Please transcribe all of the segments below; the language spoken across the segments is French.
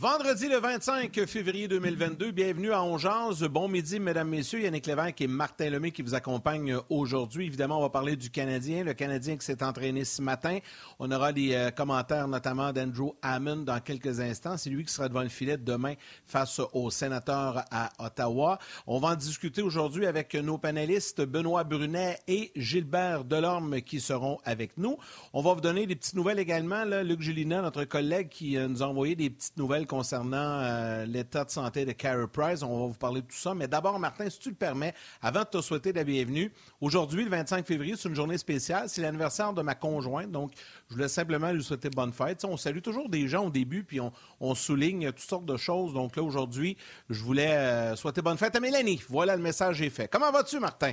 Vendredi le 25 février 2022, bienvenue à Ongeance. Bon midi, mesdames, messieurs. Yannick Lévesque et Martin Lemay qui vous accompagnent aujourd'hui. Évidemment, on va parler du Canadien, le Canadien qui s'est entraîné ce matin. On aura les euh, commentaires notamment d'Andrew Hammond dans quelques instants. C'est lui qui sera devant le filet demain face aux sénateurs à Ottawa. On va en discuter aujourd'hui avec nos panélistes Benoît Brunet et Gilbert Delorme qui seront avec nous. On va vous donner des petites nouvelles également. Luc Julina, notre collègue qui euh, nous a envoyé des petites nouvelles concernant euh, l'état de santé de Carey Price. On va vous parler de tout ça. Mais d'abord, Martin, si tu le permets, avant de te souhaiter la bienvenue, aujourd'hui, le 25 février, c'est une journée spéciale. C'est l'anniversaire de ma conjointe. Donc, je voulais simplement lui souhaiter bonne fête. on salue toujours des gens au début, puis on, souligne toutes sortes de choses. Donc là, aujourd'hui, je voulais euh, souhaiter bonne fête à Mélanie. Voilà, le message est fait. Comment vas-tu, Martin?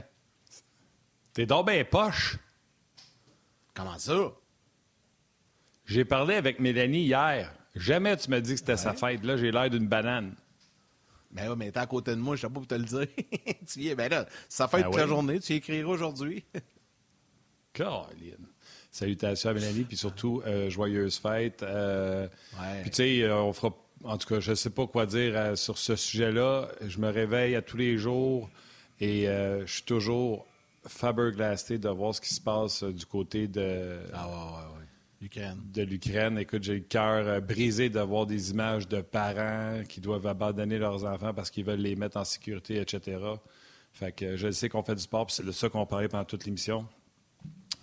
T'es donc bien poche. Comment ça? J'ai parlé avec Mélanie hier. Jamais tu m'as dit que c'était sa fête. Là, j'ai l'air d'une banane. Ben oui, mais t'es à côté de moi, je sais pas pour te le dire. tu y es, ben là, sa fête ben toute la journée, tu y écriras aujourd'hui. Caroline. Salutations à Mélanie, puis surtout, euh, joyeuse fête. Euh, puis tu sais, euh, on fera. En tout cas, je ne sais pas quoi dire sur ce sujet-là. Je me réveille à tous les jours et je suis toujours faberglasté de voir ce qui se passe du côté de. Ah ouais, ouais de l'Ukraine. Écoute, j'ai le cœur euh, brisé de voir des images de parents qui doivent abandonner leurs enfants parce qu'ils veulent les mettre en sécurité, etc. Fait que je sais qu'on fait du sport, puis c'est de ça qu'on parlait pendant toute l'émission.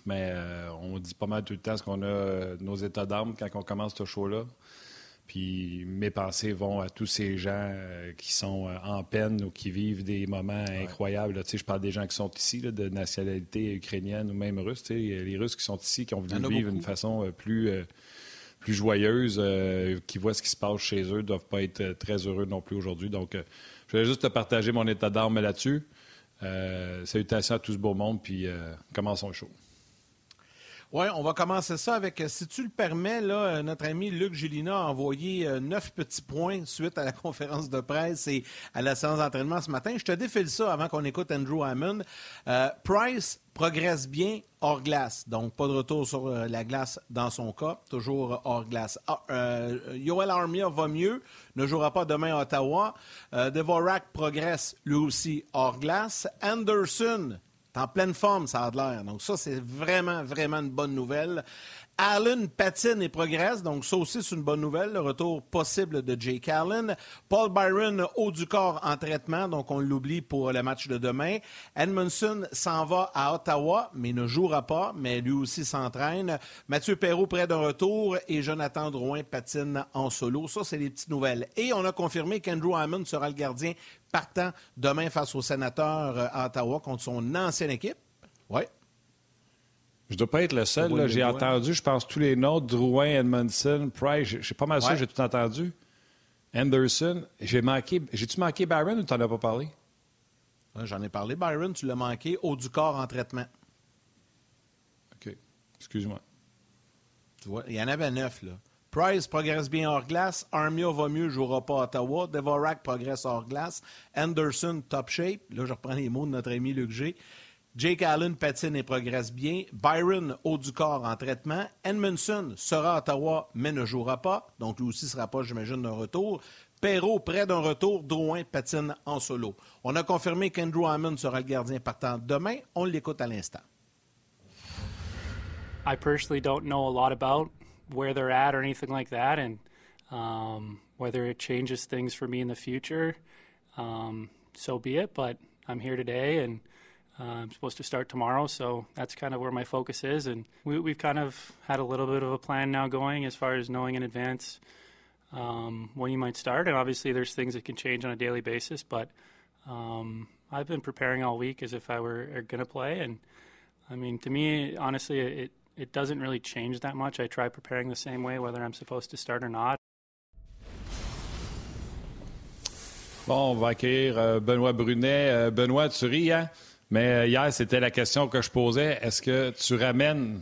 Mais euh, on dit pas mal tout le temps ce qu'on a euh, nos états d'âme quand on commence ce show-là. Puis mes pensées vont à tous ces gens euh, qui sont euh, en peine ou qui vivent des moments incroyables. je parle des gens qui sont ici, de nationalité ukrainienne ou même russe. Les Russes qui sont ici, qui ont voulu vivre d'une façon euh, plus, plus joyeuse, qui voient ce qui se passe chez eux, ne doivent pas être très heureux non plus aujourd'hui. Donc, je voulais juste te partager mon état d'âme là-dessus. salutations à tout ce beau monde, puis commençons le show. Oui, on va commencer ça avec, euh, si tu le permets, euh, notre ami Luc Gélina a envoyé euh, neuf petits points suite à la conférence de presse et à la séance d'entraînement ce matin. Je te défile ça avant qu'on écoute Andrew Hammond. Price progresse bien hors glace, donc pas de retour sur la glace dans son cas, toujours hors glace. Ah, Yoel Armia va mieux, ne jouera pas demain à Ottawa. Devorak progresse lui aussi hors glace. Anderson en pleine forme, ça a l'air. Donc ça, c'est vraiment, vraiment une bonne nouvelle. Allen patine et progresse, donc ça aussi c'est une bonne nouvelle, le retour possible de Jake Allen. Paul Byron haut du corps en traitement, donc on l'oublie pour le match de demain. Edmondson s'en va à Ottawa, mais ne jouera pas, mais lui aussi s'entraîne. Mathieu Perrault près d'un retour et Jonathan Drouin patine en solo. Ça, c'est les petites nouvelles. Et on a confirmé qu'Andrew Hammond sera le gardien partant demain face aux sénateurs euh, à Ottawa contre son ancienne équipe. Oui. Je ne dois pas être le seul. J'ai entendu, je pense, tous les noms. Drouin, Edmondson, Price. Je suis pas mal sûr j'ai tout entendu. Anderson. J'ai manqué. J'ai-tu manqué Byron ou tu n'en as pas parlé? J'en ai parlé, Byron. Tu l'as manqué. Haut du corps en traitement. OK. Excuse-moi. Tu vois, il y en avait neuf, là. Price progresse bien hors glace. Armia va mieux, jouera pas à Ottawa. Devorak progresse hors glace. Anderson, top shape. Là, je reprends les mots de notre ami Luc G. Jake Allen patine et progresse bien. Byron, haut du corps en traitement. Edmondson sera à Ottawa, mais ne jouera pas. Donc, lui aussi sera pas, j'imagine, d'un retour. Perrault, près d'un retour. Drouin patine en solo. On a confirmé qu'Andrew Hammond sera le gardien partant demain. On l'écoute à l'instant. I personally don't know a lot about where they're at or anything like that, and um, whether it changes things for me in the future, um, so be it. But I'm here today, and uh, I'm supposed to start tomorrow, so that's kind of where my focus is. And we, have kind of had a little bit of a plan now going as far as knowing in advance um, when you might start. And obviously, there's things that can change on a daily basis, but um, I've been preparing all week as if I were going to play. And I mean, to me, honestly, it it doesn't really change that much. I try preparing the same way, whether I'm supposed to start or not. Bon, on va accueillir euh, Benoît Brunet. Euh, Benoît, tu ris, hein? Mais euh, hier, c'était la question que je posais. Est-ce que tu ramènes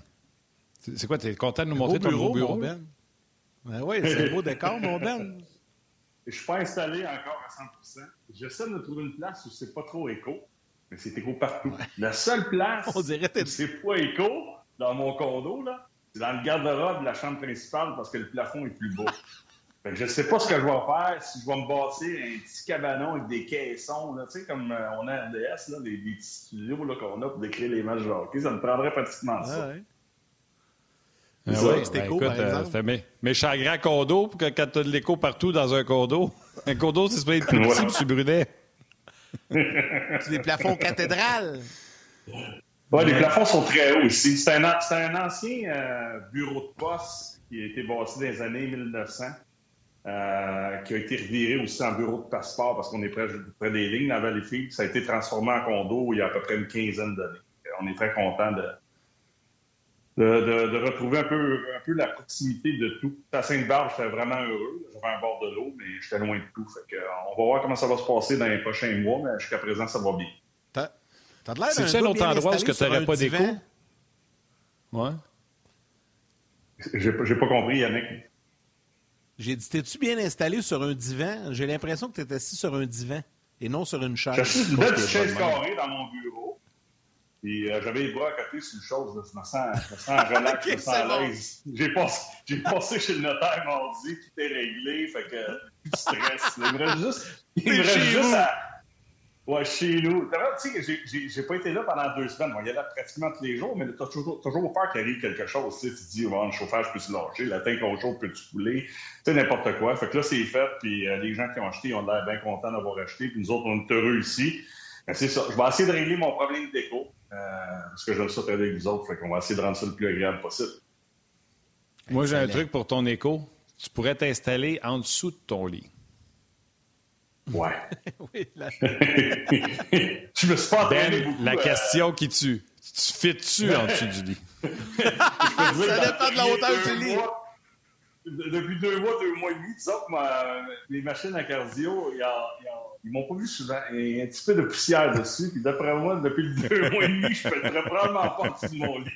C'est quoi, tu es content de nous montrer ton bureau, bureau? Ben? Ben oui, c'est un beau décor, mon Ben. Je ne suis pas installé encore à 100% J'essaie de trouver une place où c'est pas trop écho, mais c'est écho partout. La seule place On dirait où c'est pas écho dans mon condo, là, c'est dans le garde-robe de la chambre principale parce que le plafond est plus bas. je ne sais pas ce que je vais faire, si je vais me bâtir un petit cabanon avec des caissons, là, tu sais, comme euh, on a à RDS, là, des, des petits studios qu'on a pour décrire les matchs de hockey. Ça me prendrait pratiquement ça. ouais. Ah Ça, ouais, c'était ben, cool, écoute, par euh, méchant grand condo, pour que quand tu as de l'écho partout dans un condo, un condo, c'est supposé être plus petit, puis tu brûlais. C'est des plafonds cathédrales. Ouais, les plafonds sont très hauts ici. C'est un, un ancien euh, bureau de poste qui a été bâti dans les années 1900, euh, qui a été reviré aussi en bureau de passeport parce qu'on est près, près des lignes dans Valleyfield. Ça a été transformé en condo il y a à peu près une quinzaine d'années. On est très content de, de, de- de retrouver un peu, un peu la proximité de tout. À Sainte-Barbe, j'étais vraiment heureux. J'avais un bord de l'eau, mais j'étais loin de tout. Fait que, euh, on va voir comment ça va se passer dans les prochains mois, mais jusqu'à présent, ça va bien. T'as t'as de l'air d'un un gars autre endroit où t'aurais un pas d'écho? Ouais. J'ai pas compris, Yannick. J'ai dit, t'es-tu bien installé sur un divan? J'ai l'impression que tu es assis sur un divan et non sur une chaise. J'ai acheté une petite chaise carrée dans mon bureau. Puis euh, j'avais les bras à côté sur le chose. là. Je me sens, je me sens relax, je me sens à l'aise. J'ai passé, j'ai passé chez le notaire mardi, tout est réglé, fait que plus de stress. Il me reste juste, il me reste juste à. Ouais, chez nous. Tu sais, que j'ai- j'ai- pas été là pendant deux semaines. Il y a là pratiquement tous les jours, mais t'as toujours, toujours peur qu'il arrive quelque chose. Tu sais, tu te dis, bon, le chauffage peut se lâcher, la tank au chaud peut-tu couler, tu sais, n'importe quoi. Fait que là, c'est fait, puis euh, les gens qui ont acheté ils ont l'air bien contents d'avoir acheté, puis nous autres, on est heureux ici. Ben, c'est ça. Je vais essayer de régler mon problème d'écho, euh, parce que j'aime ça travailler avec vous autres, fait qu'on va essayer de rendre ça le plus agréable possible. Moi, j'ai un truc pour ton écho. Tu pourrais t'installer en dessous de ton lit. Ouais. Oui, je me suis pas Ben, beaucoup, la euh, question qui tue. Tu fites-tu en dessous du lit? peux Ça dépend de la hauteur du lit. mois- Depuis deux mois, deux mois et demi, disons que ma- les machines à cardio, ils, m'ont pas vu souvent. Il y a un petit peu de poussière dessus. Puis d'après moi, depuis le deux mois et demi, je ne probablement pas en dessous de mon lit.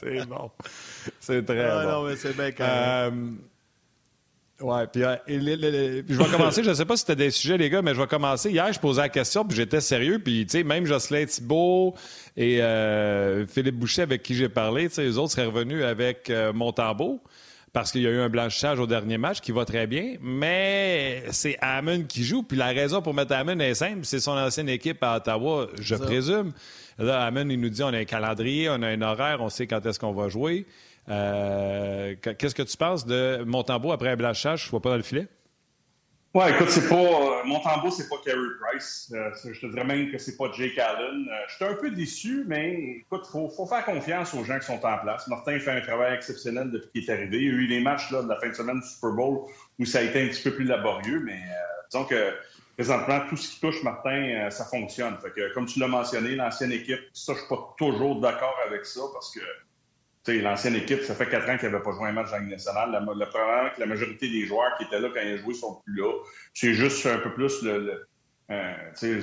C'est bon. C'est très Ah, bon. non, mais c'est bien correct. Euh, ouais, puis euh, je vais commencer, je ne sais pas si c'était des sujets, les gars, mais je vais commencer. Hier, je posais la question, puis j'étais sérieux, puis tu sais, même Jocelyn Thibault et euh, Philippe Boucher, avec qui j'ai parlé, tu sais, eux autres seraient revenus avec euh, Montembeau, parce qu'il y a eu un blanchissage au dernier match qui va très bien, mais c'est Hammond qui joue, puis la raison pour mettre Hammond est simple, c'est son ancienne équipe à Ottawa, je présume. Là, Hammond, il nous dit on a un calendrier, on a un horaire, on sait quand est-ce qu'on va jouer. Euh, Qu'est-ce que tu penses de Montembeau après un? Je ne vois pas dans le filet? Ouais, écoute, c'est pas. Euh, Montembeau, c'est pas Carey Price. Euh, je te dirais même que c'est pas Jake Allen. Euh, J'étais un peu déçu, mais écoute, faut, faut faire confiance aux gens qui sont en place. Martin fait un travail exceptionnel depuis qu'il est arrivé. Il y a eu des matchs là, de la fin de semaine du Super Bowl où ça a été un petit peu plus laborieux, mais disons que présentement, tout ce qui touche Martin, ça fonctionne. Comme tu l'as mentionné, l'ancienne équipe, ça, je suis pas toujours d'accord avec ça parce que l'ancienne équipe, ça fait quatre ans qu'il n'avait pas joué un match dans Ligue nationale. La, le problème que la majorité des joueurs qui étaient là quand il a joué sont plus là. C'est juste un peu plus le. le euh,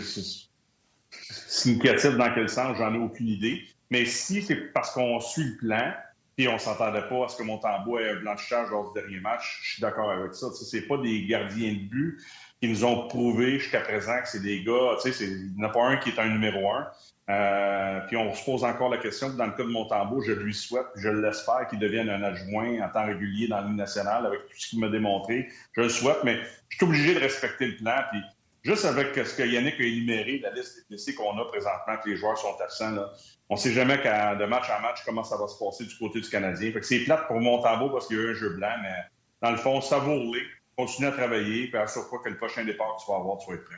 significatif dans quel sens, j'en ai aucune idée. Mais si c'est parce qu'on suit le plan, puis on s'entendait pas à ce que Montembeau ait un blanchissage lors du dernier match, je suis d'accord avec ça. C'est pas des gardiens de but qui nous ont prouvé jusqu'à présent que c'est des gars, il n'y en a pas un qui est un numéro un. Euh, puis on se pose encore la question, dans le cas de Montembeau, je lui souhaite, je l'espère qu'il devienne un adjoint en temps régulier dans Ligue nationale avec tout ce qu'il m'a démontré. Je le souhaite, mais je suis obligé de respecter le plan. Puis juste avec ce que Yannick a énuméré, la liste des blessés qu'on a présentement, que les joueurs sont absents, là, on ne sait jamais de match en match comment ça va se passer du côté du Canadien. Fait que c'est plate pour Montembeau parce qu'il y a eu un jeu blanc, mais dans le fond, savoure-les, continue à travailler, puis assure-toi que le prochain départ que tu vas avoir, tu vas être prêt.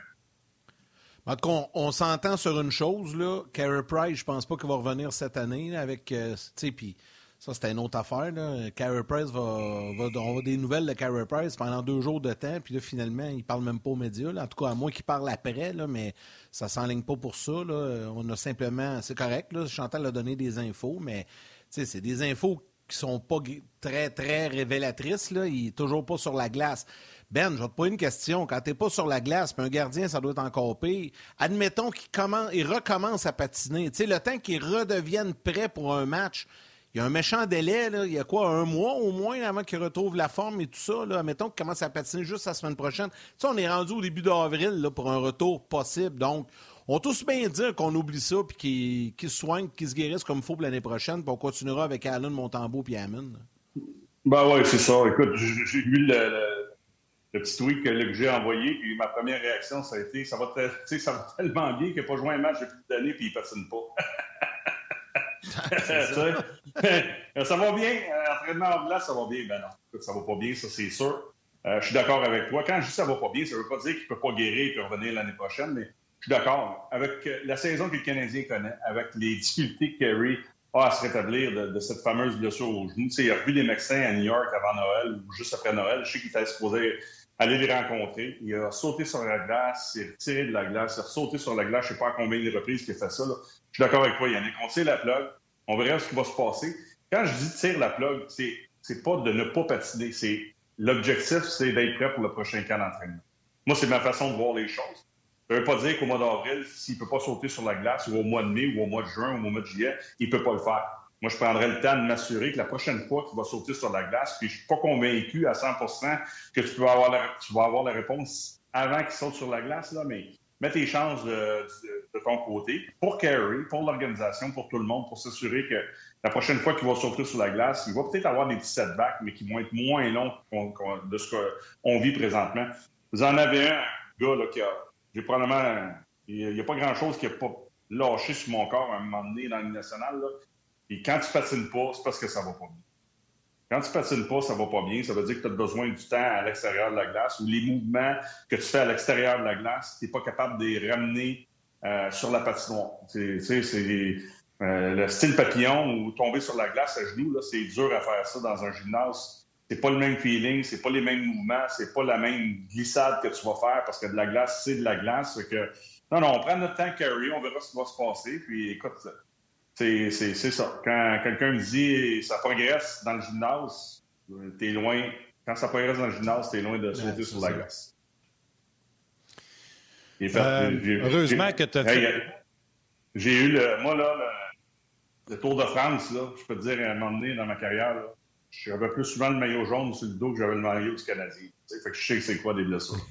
En tout cas, on, s'entend sur une chose, là. Carey Price, je pense pas qu'il va revenir cette année, avec, euh, tu puis ça, c'était une autre affaire, là. Carey Price va, on va des nouvelles de Carey Price pendant deux jours de temps, puis là, finalement, il parle même pas aux médias, là. En tout cas, à moins qu'il parle après, là, mais ça s'enligne pas pour ça, là. On a simplement, c'est correct, là. Chantal a donné des infos, mais, c'est des infos qui sont pas très, très révélatrices. Là. Il est toujours pas sur la glace. Ben, je vais te poser une question. Quand tu n'es pas sur la glace, puis un gardien, ça doit être encore pire. Admettons qu'il commence, recommence à patiner. Le temps qu'il redevienne prêt pour un match, il y a un méchant délai. Là. Il y a quoi, un mois au moins avant qu'il retrouve la forme et tout ça. Admettons qu'il commence à patiner juste la semaine prochaine. On est rendu au début d'avril pour un retour possible. Donc, on tous bien dire qu'on oublie ça puis qu'il se soigne, qu'il se guérisse comme il faut l'année prochaine. Puis on continuera avec Allen, Montembeau puis Hammond. Ben oui, c'est ça. Écoute, j'ai le le petit tweet que j'ai envoyé, puis ma première réaction, ça a été ça va, ça va tellement bien qu'il n'a pas joué un match depuis des années, puis il ne patine pas. ça. va bien. Euh, entraînement en glace, ça va bien. Ben non, ça va pas bien, ça c'est sûr. Euh, je suis d'accord avec toi. Quand je dis ça va pas bien, ça ne veut pas dire qu'il ne peut pas guérir et revenir l'année prochaine, mais je suis d'accord. Avec euh, la saison que le Canadien connaît, avec les difficultés que Kerry a à se rétablir de, cette fameuse blessure au genou. Tu sais, il a revu des médecins à New York avant Noël ou juste après Noël. Je sais qu'il était supposé aller les rencontrer. Il a sauté sur la glace, il s'est retiré de la glace, il a sauté sur la glace, je ne sais pas combien de reprises qu'il a fait ça. Je suis d'accord avec toi, Yannick. On tire la plug, on verra ce qui va se passer. Quand je dis tire la plug, c'est, c'est pas de ne pas patiner, c'est l'objectif, c'est d'être prêt pour le prochain camp d'entraînement. Moi, c'est ma façon de voir les choses. Ça ne veut pas dire qu'au mois d'avril, s'il ne peut pas sauter sur la glace, ou au mois de mai, ou au mois de juin, ou au mois de juillet, il ne peut pas le faire. Moi, je prendrais le temps de m'assurer que la prochaine fois qu'il va sauter sur la glace, puis je ne suis pas convaincu à 100% que tu, avoir tu vas avoir la réponse avant qu'il saute sur la glace, là, mais mets tes chances de, ton côté pour Carey, pour l'organisation, pour tout le monde, pour s'assurer que la prochaine fois qu'il va sauter sur la glace, il va peut-être avoir des petits setbacks, mais qui vont être moins longs de ce qu'on vit présentement. Vous en avez un, gars, là, qui a, j'ai probablement, il n'y a, pas grand-chose qui n'a pas lâché sur mon corps à un moment donné dans le national, là. Et quand tu patines pas, c'est parce que ça va pas bien. Quand tu patines pas, ça va pas bien. Ça veut dire que tu as besoin du temps à l'extérieur de la glace ou les mouvements que tu fais à l'extérieur de la glace, tu n'es pas capable de les ramener euh, sur la patinoire. C'est, c'est euh, le style papillon ou tomber sur la glace à genoux, là, c'est dur à faire ça dans un gymnase. C'est pas le même feeling, c'est pas les mêmes mouvements, c'est pas la même glissade que tu vas faire parce que de la glace, c'est de la glace. Que... Non, non, on prend notre temps carry, on verra ce qui va se passer. Puis écoute, c'est ça. Quand quelqu'un me dit ça progresse dans le gymnase, t'es loin. Quand ça progresse dans le gymnase, t'es loin de sauter sur la glace. Euh, heureusement que tu as fait. J'ai eu le. Moi, là, le, Tour de France, là, je peux te dire, à un moment donné dans ma carrière, j'avais plus souvent le maillot jaune sur le dos que j'avais le maillot du Canadien. fait que je sais c'est quoi des blessures.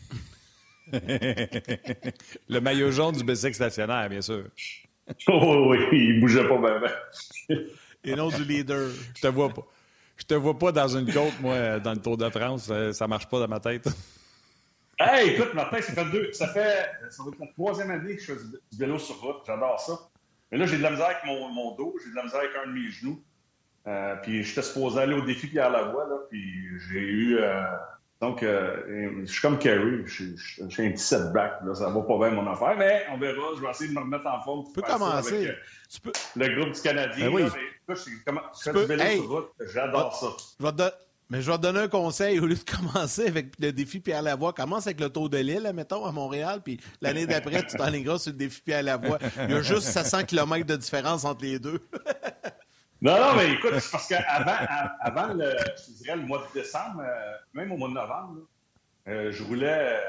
le maillot jaune du bicycle stationnaire, bien sûr. Oh oui, il bougeait pas bien. Et non du leader. Je te vois pas. Je te vois pas dans une côte, moi, dans le Tour de France. Ça marche pas dans ma tête. Hey, écoute, Martin, ça fait deux. Ça fait. Ça va être la troisième année que je fais du vélo sur route. J'adore ça. Mais là, j'ai de la misère avec mon, mon dos, j'ai de la misère avec un de mes genoux. Euh, puis j'étais supposé aller au défi Pierre Lavoie, là, puis j'ai eu. Euh, donc, euh, je suis comme Kerry, je suis un petit setback. Là, ça va pas bien mon affaire, mais on verra. Je vais essayer de me remettre en forme. Tu peux commencer. Avec, tu peux... Le groupe du Canadien. Ben oui. là, mais, je, comment... je fais du vélo sur route. J'adore ça. Je vais te... Mais je vais te donner un conseil. Au lieu de commencer avec le défi Pierre Lavoie, commence avec le Tour de l'île, mettons, à Montréal, puis l'année d'après, tu t'enligneras sur le défi Pierre Lavoie. Il y a juste 700 km de différence entre les deux. Non, non, mais écoute, c'est parce qu'avant avant le, je dirais, le mois de décembre, euh, même au mois de novembre, euh, je roulais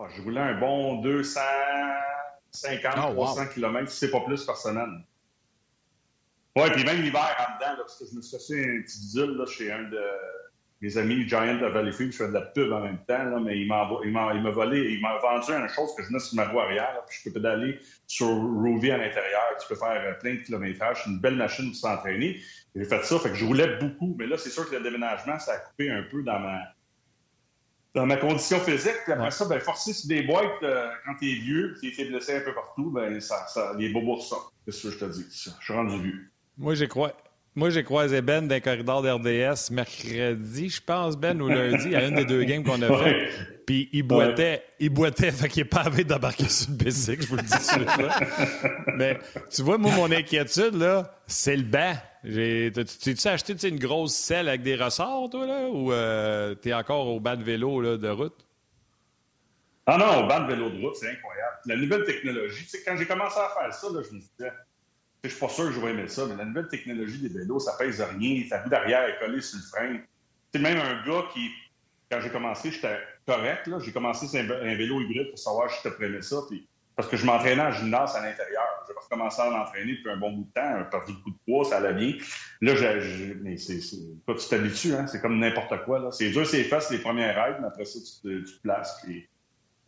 euh, je roulais un bon 250, 300 km, si c'est pas plus par semaine. Oui, puis même l'hiver en dedans, parce que je me suis fait un petit là, chez un de mes amis Giant de Valleyfield, je fais de la pub en même temps, là, mais il m'a, volé, il m'a vendu une chose que je mets sur ma roue arrière, puis je peux pédaler sur Rouvy à l'intérieur, tu peux faire euh, plein de kilométrages, c'est une belle machine pour s'entraîner. J'ai fait ça, fait que je roulais beaucoup, mais là, c'est sûr que le déménagement, ça a coupé un peu dans ma dans ma condition physique. Puis après ça, ben, forcer sur des boîtes, euh, quand t'es vieux, t'es été blessé un peu partout, ben, ça, ça, les bobos ressortent. C'est ce que je te dis. Je suis rendu vieux. Moi, j'ai crois. Moi, j'ai croisé Ben dans les corridors d'RDS mercredi, je pense, Ben, ou lundi, à une des deux games qu'on a fait. Puis il boitait, il boitait, fait qu'il n'est pas avec d'embarquer sur le bicycle, je vous le dis sur le Mais tu vois, moi, mon inquiétude, là, c'est le banc. T'es-tu acheté une grosse selle avec des ressorts, toi, là, ou euh, t'es encore au banc de vélo là, de route? Ah non, au banc de vélo de route, c'est incroyable. La nouvelle technologie, tu sais, quand j'ai commencé à faire ça, là, je me disais, Je suis pas sûr que je vais aimer ça, mais la nouvelle technologie des vélos, ça pèse rien. Ta roue d'arrière est collée sur le frein. C'est même un gars qui, quand j'ai commencé, j'étais correct. J'ai commencé un, vélo hybride pour savoir si j'étais prêt ça. Puis, parce que je m'entraînais en gymnase à l'intérieur. J'ai recommencé à m'entraîner depuis un bon bout de temps, perdu beaucoup de poids, ça allait bien. Là, je, mais c'est, tu t'habitues, hein? c'est comme n'importe quoi. Là. C'est dur, c'est facile les premières règles, mais après ça, tu te, tu te places. Puis,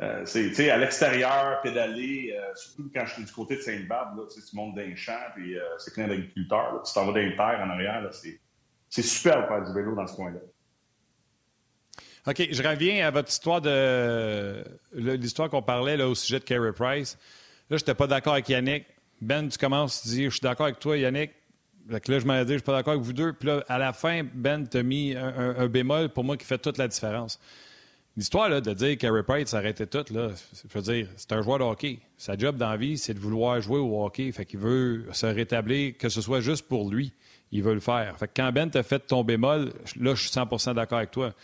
euh, à l'extérieur, pédaler, euh, surtout quand je suis du côté de Sainte-Barbe, tu montes dans les champs, puis euh, c'est plein d'agriculteurs. Tu t'en dans les terres en arrière, c'est, super de faire du vélo dans ce coin-là. OK, je reviens à votre histoire de l'histoire qu'on parlait au sujet de Carey Price. Là, je n'étais pas d'accord avec Yannick. Ben, tu commences, tu dis Je suis d'accord avec toi, Yannick. là, je m'en dit Je suis pas d'accord avec vous deux. Puis là, à la fin, Ben t'a mis un, bémol pour moi qui fait toute la différence. L'histoire là, de dire que Price s'arrêtait tout, là, je veux dire, c'est un joueur de hockey. Sa job dans la vie, c'est de vouloir jouer au hockey. Fait qu'il veut se rétablir, que ce soit juste pour lui. Il veut le faire. Fait que quand Ben t'a fait ton bémol, là, je suis 100% d'accord avec toi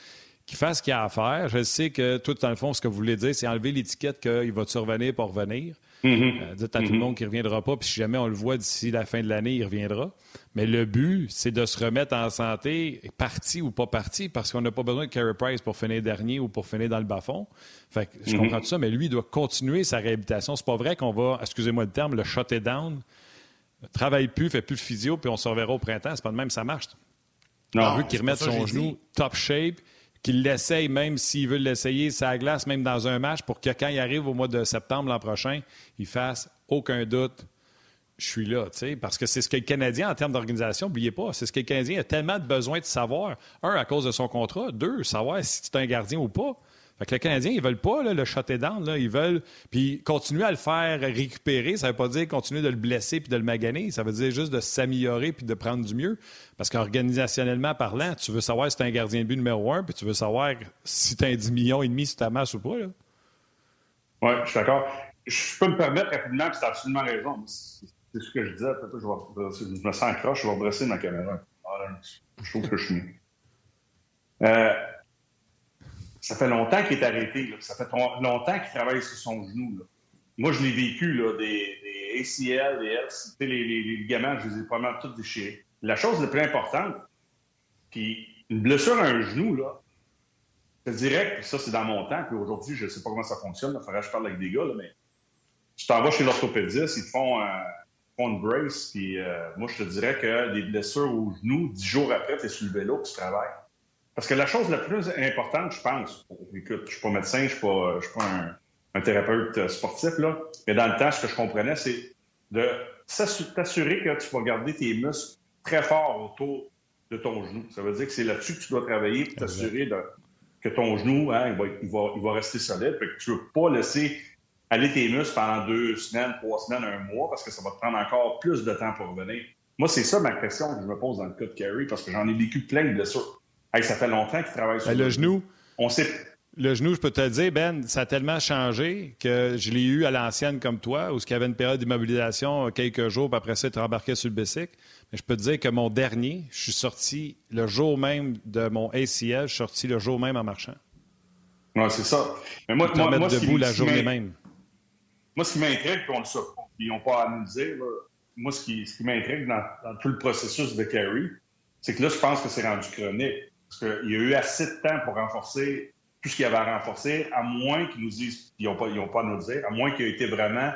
qu'il fasse ce qu'il a à faire. Je sais que tout, dans le fond, ce que vous voulez dire, c'est enlever l'étiquette qu'il va te survenir pour revenir. Euh, dites à tout le mm-hmm. monde qu'il ne reviendra pas, puis si jamais on le voit d'ici la fin de l'année, il reviendra. Mais le but, c'est de se remettre en santé, parti ou pas parti, parce qu'on n'a pas besoin de Carey Price pour finir dernier ou pour finir dans le bas-fond. Fait que je mm-hmm. comprends tout ça, mais lui, il doit continuer sa réhabilitation. C'est pas vrai qu'on va, excusez-moi le terme, le shutter down, travaille plus, fait plus de physio, puis on se reverra au printemps. C'est pas de même, ça marche. Non, on veut qu'il remette son genou top shape qu'il l'essaye, même s'il veut l'essayer, sa glace, même dans un match, pour que quand il arrive au mois de septembre l'an prochain, il fasse aucun doute. Je suis là, tu sais, parce que c'est ce que le Canadien, en termes d'organisation, n'oubliez pas, c'est ce que le Canadien a tellement de besoin de savoir. Un, à cause de son contrat. Deux, savoir si es un gardien ou pas. Fait que les Canadiens, ils veulent pas le shutter down. Ils veulent. Puis continuer à le faire récupérer, ça veut pas dire continuer de le blesser puis de le maganer. Ça veut dire juste de s'améliorer puis de prendre du mieux. Parce qu'organisationnellement parlant, tu veux savoir si tu es un gardien de but numéro un, puis tu veux savoir si tu as un 10 millions et demi sur ta masse ou pas. Oui, je suis d'accord. Je peux me permettre rapidement, puis tu as absolument raison. C'est ce que je disais. Je, vais, je me sens croche, je vais redresser ma caméra. je trouve que je suis mieux. Euh, ça fait longtemps qu'il est arrêté. Ça fait longtemps qu'il travaille sur son genou. Moi, je l'ai vécu, là, des, ACL, des LCT, les, les, ligaments, je les ai probablement tous déchirés. La chose la plus importante, puis une blessure à un genou, là, c'est direct, ça, c'est dans mon temps, puis aujourd'hui, je ne sais pas comment ça fonctionne, il faudrait que je parle avec des gars, mais tu t'en vas chez l'orthopédiste, ils te font, une brace, puis euh, moi, je te dirais que des blessures au genou, dix jours après, tu es sur le vélo, puis tu travailles. Parce que la chose la plus importante, je pense, écoute, je suis pas médecin, je suis pas, suis pas un, thérapeute sportif, là, mais dans le temps, ce que je comprenais, c'est de t'assurer que tu vas garder tes muscles très forts autour de ton genou. Ça veut dire que c'est là-dessus que tu dois travailler pour t'assurer que ton genou, hein, il, va, il, va, rester solide. Que tu ne veux pas laisser aller tes muscles pendant deux semaines, trois semaines, un mois, parce que ça va te prendre encore plus de temps pour revenir. Moi, c'est ça ma question que je me pose dans le cas de Carrie, parce que j'en ai vécu plein de blessures ça fait longtemps qu'il travaille sur ben, le genou. On sait. Le genou, je peux te dire, Ben, ça a tellement changé que je l'ai eu à l'ancienne comme toi, où il y avait une période d'immobilisation quelques jours, puis après ça, tu rembarquais sur le bicycle. Mais je peux te dire que mon dernier, je suis sorti le jour même de mon ACL, je suis sorti le jour même en marchant. Oui, c'est ça. Mais moi, moi, moi debout la journée même. Moi, ce qui m'intrigue, puis on le ils n'ont pas à nous dire, moi, ce qui, ce qui m'intrigue dans, dans, tout le processus de carry, c'est que là, je pense que c'est rendu chronique. Parce qu'il y a eu assez de temps pour renforcer tout ce qu'il y avait à renforcer, à moins qu'ils nous disent, ils n'ont pas, pas à nous dire, à moins qu'il ait été vraiment.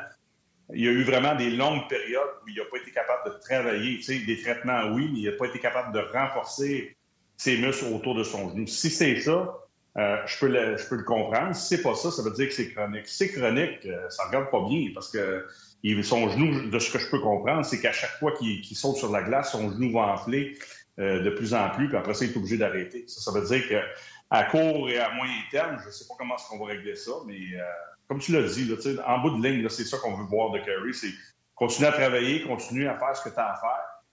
Il y a eu vraiment des longues périodes où il n'a pas été capable de travailler. Tu sais, des traitements, oui, mais il n'a pas été capable de renforcer ses muscles autour de son genou. Si c'est ça, euh, je, peux le, je peux le comprendre. Si c'est pas ça, ça veut dire que c'est chronique. Si c'est chronique, euh, ça regarde pas bien parce que son genou, de ce que je peux comprendre, c'est qu'à chaque fois qu'il saute sur la glace, son genou va enfler. Euh, de plus en plus, puis après ça, il est obligé d'arrêter. Ça, ça veut dire qu'à court et à moyen terme, je ne sais pas comment est-ce qu'on va régler ça, mais euh, comme tu l'as dit, là, en bout de ligne, c'est ça qu'on veut voir de Curry, c'est continuer à travailler, continuer à faire ce que tu as à faire.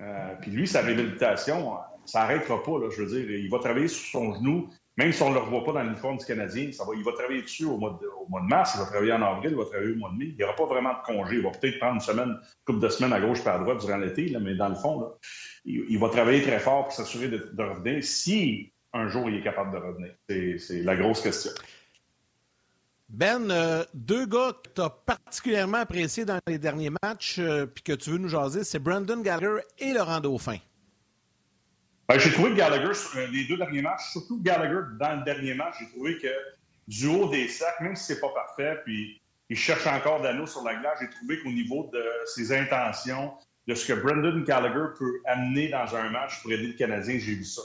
Euh, puis lui, sa réhabilitation, ça n'arrêtera pas. Là, je veux dire, il va travailler sur son genou, même si on ne le revoit pas dans l'uniforme du Canadien, ça va, il va travailler dessus au mois, de, mars, il va travailler en avril, il va travailler au mois de mai. Il n'y aura pas vraiment de congé. Il va peut-être prendre une semaine, une couple de semaines à gauche et à droite durant l'été, mais dans le fond, il, va travailler très fort pour s'assurer de, revenir si un jour il est capable de revenir. C'est la grosse question. Ben, euh, deux gars que tu as particulièrement appréciés dans les derniers matchs, euh, puis que tu veux nous jaser, c'est Brandon Gallagher et Laurent Dauphin. Ben, j'ai trouvé que Gallagher, sur euh, les deux derniers matchs, surtout Gallagher dans le dernier match, j'ai trouvé que du haut des sacs, même si c'est pas parfait, puis il cherche encore d'anneau sur la glace, j'ai trouvé qu'au niveau de ses intentions, de ce que Brandon Gallagher peut amener dans un match pour aider le Canadien, j'ai vu ça.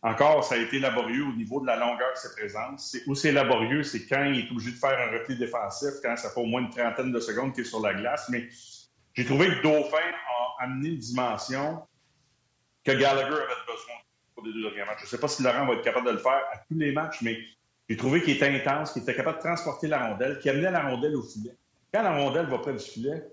Encore, ça a été laborieux au niveau de la longueur de ses présences. Où c'est laborieux, c'est quand il est obligé de faire un repli défensif, quand ça fait au moins une trentaine de secondes qu'il est sur la glace. Mais j'ai trouvé que Dauphin a amené une dimension que Gallagher avait besoin pour les deux derniers matchs. Je ne sais pas si Laurent va être capable de le faire à tous les matchs, mais j'ai trouvé qu'il était intense, qu'il était capable de transporter la rondelle, qu'il amenait la rondelle au filet. Quand la rondelle va près du filet,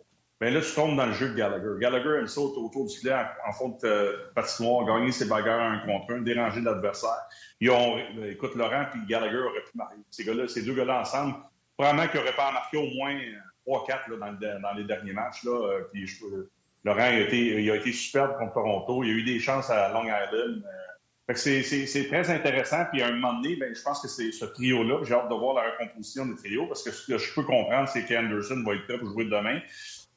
Bien là, tu tombes dans le jeu de Gallagher. Gallagher aime ça autour du filet en, fond de euh, patinoire, gagner ses bagarres un contre un, déranger l'adversaire. Ils euh, écoute, Laurent et Gallagher auraient pu marquer. Ces, gars -là, ces deux gars-là ensemble, probablement qu'ils n'auraient pas marqué au moins 3-4 dans, dans, les derniers matchs. Là. Euh, puis je, Laurent il a, été, il a été superbe contre Toronto. Il a eu des chances à Long Island. c'est très intéressant. Puis à un moment donné, ben, je pense que c'est ce trio-là. J'ai hâte de voir la recomposition des trios parce que ce que je peux comprendre, c'est qu'Anderson va être prêt pour jouer demain.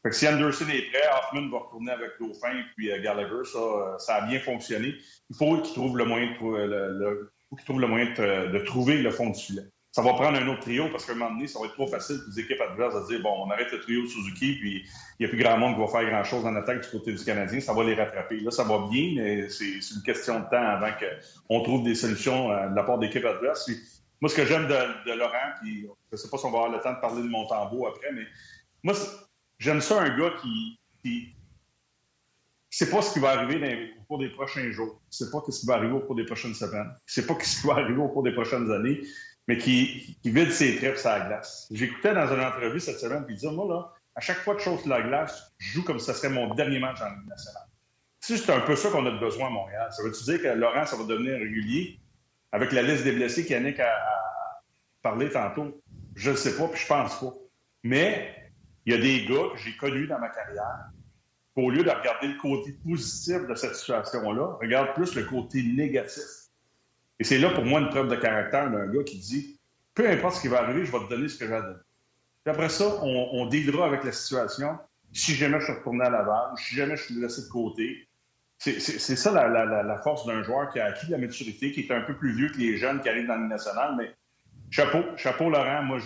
Fait que si Anderson est prêt, Hoffman va retourner avec Dauphin et puis euh, Gallagher. Ça, euh, ça a bien fonctionné. Il faut qu'il trouve le moyen, de, le moyen de, trouver le fond du filet. Ça va prendre un autre trio parce qu'à un moment donné, ça va être trop facile pour les équipes adverses de dire bon, on arrête le trio Suzuki, puis il n'y a plus grand monde qui va faire grand-chose en attaque du côté du Canadien. Ça va les rattraper. Là, ça va bien, mais c'est une question de temps avant qu'on trouve des solutions euh, de la part d'équipes adverses. moi, ce que j'aime de, Laurent, puis je ne sais pas si on va avoir le temps de parler de Montembeau après, mais moi, J'aime ça un gars qui, qui sait pas ce qui va arriver au cours des prochains jours, sait pas ce qui va arriver au cours des prochaines semaines, sait pas ce qui va arriver au cours des prochaines années, mais qui, vide ses tripes sur la glace. J'écoutais dans une entrevue cette semaine, puis il disait, moi, là, à chaque fois que je saute la glace, je joue comme si ce serait mon dernier match en Ligue nationale. C'est un peu ça qu'on a besoin à Montréal. Ça veut-tu dire que Laurent, ça va devenir régulier avec la liste des blessés qu'Yannick a, a parlé tantôt? Je ne sais pas, puis je pense pas. Mais il y a des gars que j'ai connus dans ma carrière qu'au lieu de regarder le côté positif de cette situation-là, regarde plus le côté négatif. Et c'est là pour moi une preuve de caractère d'un gars qui dit peu importe ce qui va arriver, je vais te donner ce que j'ai à donner. Puis après ça, on, on avec la situation. Si jamais je suis retourné à Laval ou si jamais je suis laissé de côté, c'est ça la, force d'un joueur qui a acquis de la maturité, qui est un peu plus vieux que les jeunes qui arrivent dans le national. Mais chapeau, chapeau Laurent. Moi,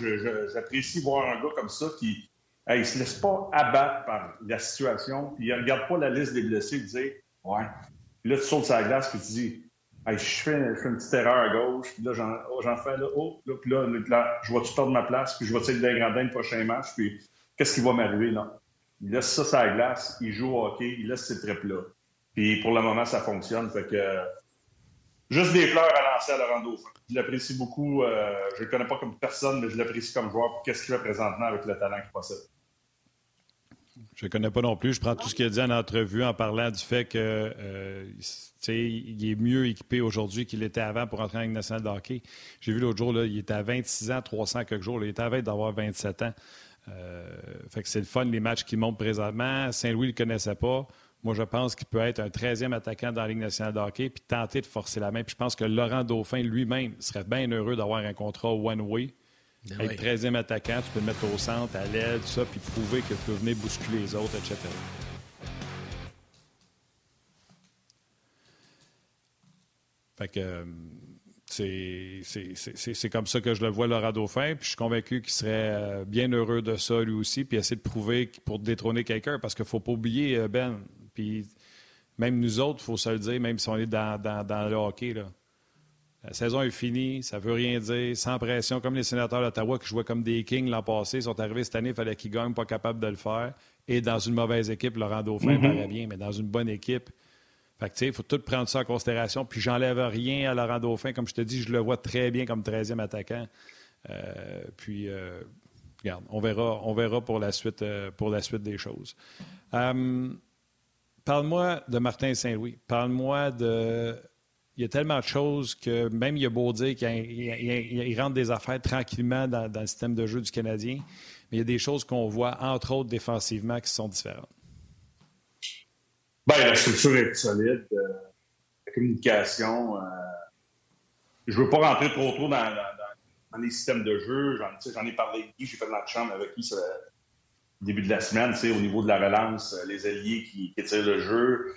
j'apprécie voir un gars comme ça qui, ne se laisse pas abattre par la situation. il ne regarde pas la liste des blessés et dit Ouais. Puis là, tu sautes la glace et tu dis je, fais, une petite erreur à gauche, puis là, j'en oh, fais là, oh, là, puis là, je vais-tu perdre ma place, puis je vais-tu être dégradé le prochain match, puis qu'est-ce qui va m'arriver, là? Il laisse ça sur la glace, il joue au hockey, il laisse ses trips-là. Puis pour le moment, ça fonctionne. Fait que juste des fleurs à lancer à Laurent Dauphin. Je l'apprécie beaucoup. Euh, je le connais pas comme personne, mais je l'apprécie comme joueur pour qu'est-ce qu'il fait présentement avec le talent qu'il possède. Je ne connais pas non plus. Je prends tout ce qu'il a dit en entrevue en parlant du fait que euh, il est mieux équipé aujourd'hui qu'il était avant pour entrer en Ligue nationale de hockey. J'ai vu l'autre jour, il était à 26 ans, 300 quelques jours. il était à d'avoir 27 ans. Euh, fait que c'est le fun, les matchs qui montent présentement. Saint-Louis ne le connaissait pas. Moi, je pense qu'il peut être un 13e attaquant dans la Ligue nationale de hockey puis tenter de forcer la main. Puis je pense que Laurent Dauphin lui-même serait bien heureux d'avoir un contrat one-way ben être 13e attaquant, tu peux le mettre au centre, à l'aile, tout ça, puis prouver que tu peux venir bousculer les autres, etc. Fait que euh, c'est comme ça que je le vois, Laurent Dauphin. Puis je suis convaincu qu'il serait euh, bien heureux de ça, lui aussi, puis essayer de prouver pour détrôner quelqu'un. Parce qu'il ne faut pas oublier, euh, Ben, puis même nous autres, il faut se le dire, même si on est dans, dans, dans le hockey, là, la saison est finie, ça ne veut rien dire, sans pression, comme les sénateurs d'Ottawa qui jouaient comme des kings l'an passé, sont arrivés cette année, il fallait qu'ils gagnent, pas capables de le faire. Et dans une mauvaise équipe, Laurent Dauphin mm paraît bien, mais dans une bonne équipe. Fait que, il faut tout prendre ça en considération. Puis, j'enlève rien à Laurent Dauphin. Comme je te dis, je le vois très bien comme 13e attaquant. Euh, puis, euh, regarde, on verra, on verra pour, la suite, euh, pour la suite des choses. Parle-moi de Martin Saint-Louis. Parle-moi de il y a tellement de choses que même il a beau dire qu'il rentre des affaires tranquillement dans, le système de jeu du Canadien, mais il y a des choses qu'on voit, entre autres défensivement, qui sont différentes. Bien, la structure est solide. Euh, la communication. Euh, je ne veux pas rentrer trop trop dans, les systèmes de jeu. J'en ai parlé avec Guy, j'ai fait de la chambre avec lui au début de la semaine, au niveau de la relance, euh, les alliés qui, qui tirent le jeu.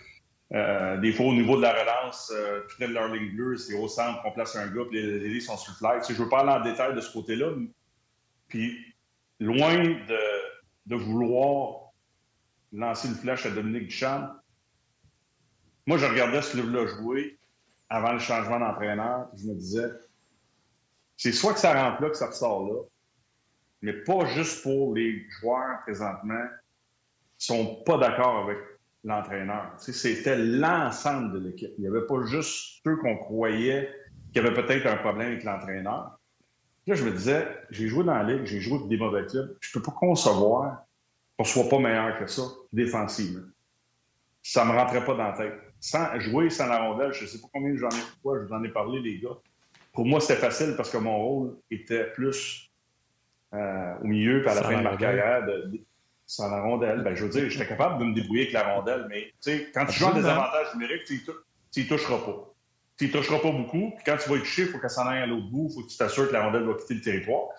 Euh, des fois, au niveau de la relance, euh, tout de leur ligne c'est au centre qu'on place un gars, puis les alliés sont sur le fly. je veux parler en détail de ce côté-là. Puis, loin de, de vouloir lancer une flèche à Dominique Duchamp, moi, je regardais ce livre-là jouer avant le changement d'entraîneur, je me disais, c'est soit que ça rentre là, que ça ressort là, mais pas juste pour les joueurs présentement qui sont pas d'accord avec l'entraîneur. C'était l'ensemble de l'équipe. Il n'y avait pas juste ceux qu'on croyait qu'il y avait peut-être un problème avec l'entraîneur. Là, je me disais, j'ai joué dans la ligue, j'ai joué avec des mauvais clubs. Je ne peux pas concevoir qu'on ne soit pas meilleur que ça défensivement. Ça ne me rentrait pas dans la tête. Sans jouer sans la rondelle, je ne sais pas combien j'en ai, pourquoi je vous en ai parlé, les gars. Pour moi, c'était facile parce que mon rôle était plus euh, au milieu, à la fin de ma carrière, de, sans la rondelle. Ben, je veux dire, j'étais capable de me débrouiller avec la rondelle, mais quand tu joues en désavantage numérique, tu n'y toucheras pas. Tu n'y toucheras pas beaucoup, puis quand tu vas y toucher, il faut qu'elle s'en aille à l'autre bout, il faut que tu t'assures que la rondelle va quitter le territoire.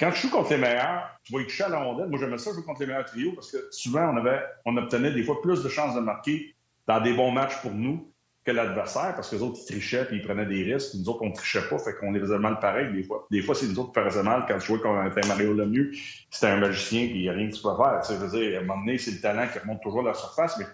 Quand tu joues contre les meilleurs, tu vas y toucher à la rondelle. Moi, j'aimais ça jouer contre les meilleurs trios parce que souvent, on, avait, on obtenait des fois plus de chances de marquer dans des bons matchs pour nous que l'adversaire, parce que les autres, ils trichaient puis ils prenaient des risques. Nous autres, on trichait pas, fait qu'on les faisait mal pareil des fois. Des fois, c'est nous autres qui faisaient mal. Quand je jouais contre Mario Lemieux, c'était un magicien puis il n'y a rien que tu peux faire. Dire, à un moment donné, c'est le talent qui remonte toujours à la surface, mais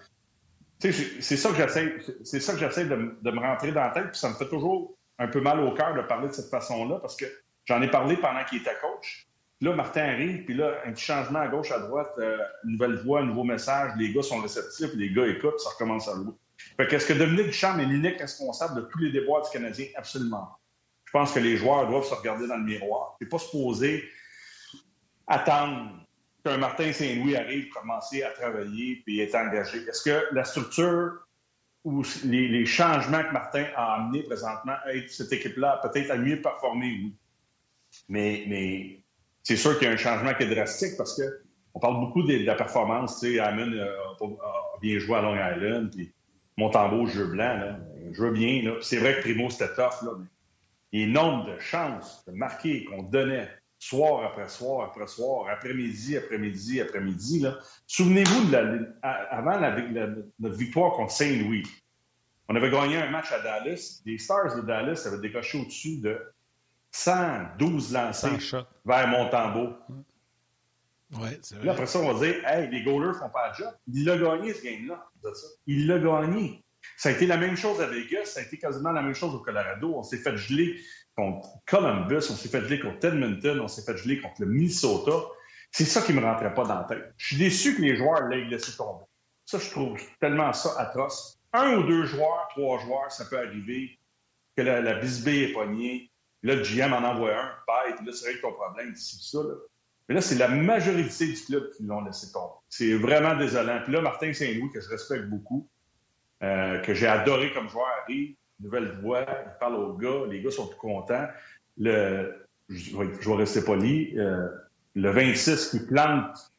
c'est ça que j'essaie, de, me rentrer dans la tête, puis ça me fait toujours un peu mal au cœur de parler de cette façon-là, parce que j'en ai parlé pendant qu'il était coach. Là, Martin arrive, puis là, un petit changement à gauche, à droite, euh, nouvelle voix, nouveau message, les gars sont réceptifs, les gars écoutent, ça recommence à jouer. Est-ce que Dominique Duchamp est l'unique responsable de tous les déboires du Canadien? Absolument. Je pense que les joueurs doivent se regarder dans le miroir. C'est pas supposé attendre qu'un Martin Saint-Louis arrive commencer à travailler et être engagé. Est-ce que la structure ou les, changements que Martin a amenés présentement aident cette équipe-là peut-être à mieux performer, oui. Mais, c'est sûr qu'il y a un changement qui est drastique parce que on parle beaucoup de, la performance. Tu sais, Amon a, bien joué à Long Island, puis Montembeau, jeu blanc, là, jeu bien. C'est vrai que Primo, c'était tough, là, mais les nombres de chances de marquer qu'on donnait soir après soir après soir, après-midi, après-midi, après-midi. Souvenez-vous, de avant la, notre victoire contre Saint-Louis, on avait gagné un match à Dallas. Les Stars de Dallas avaient décoché au-dessus de 112 lancers vers Montembeau. Ouais, c'est vrai. Là, après ça, on va dire, hey, les goalers font pas le job. Il l'a gagné, ce game-là. Il l'a gagné. Ça a été la même chose à Vegas, ça a été quasiment la même chose au Colorado. On s'est fait geler contre Columbus, on s'est fait geler contre Edmonton, on s'est fait geler contre le Minnesota. C'est ça qui me rentrait pas dans la tête. Je suis déçu que les joueurs l'aient laissé tomber. Ça, je trouve tellement ça atroce. Un ou deux joueurs, trois joueurs, ça peut arriver que la, la bisbée est pognée. Là, le GM en envoie un, bête, là, c'est vrai ton problème d'ici ça. Là. Mais là, c'est la majorité du club qui l'ont laissé tomber. C'est vraiment désolant. Puis là, Martin Saint-Louis, que je respecte beaucoup, euh, que j'ai adoré comme joueur, arrive, nouvelle voix, il parle aux gars, les gars sont tout contents. Le, je, vais, rester poli, euh, le 26 qui plante,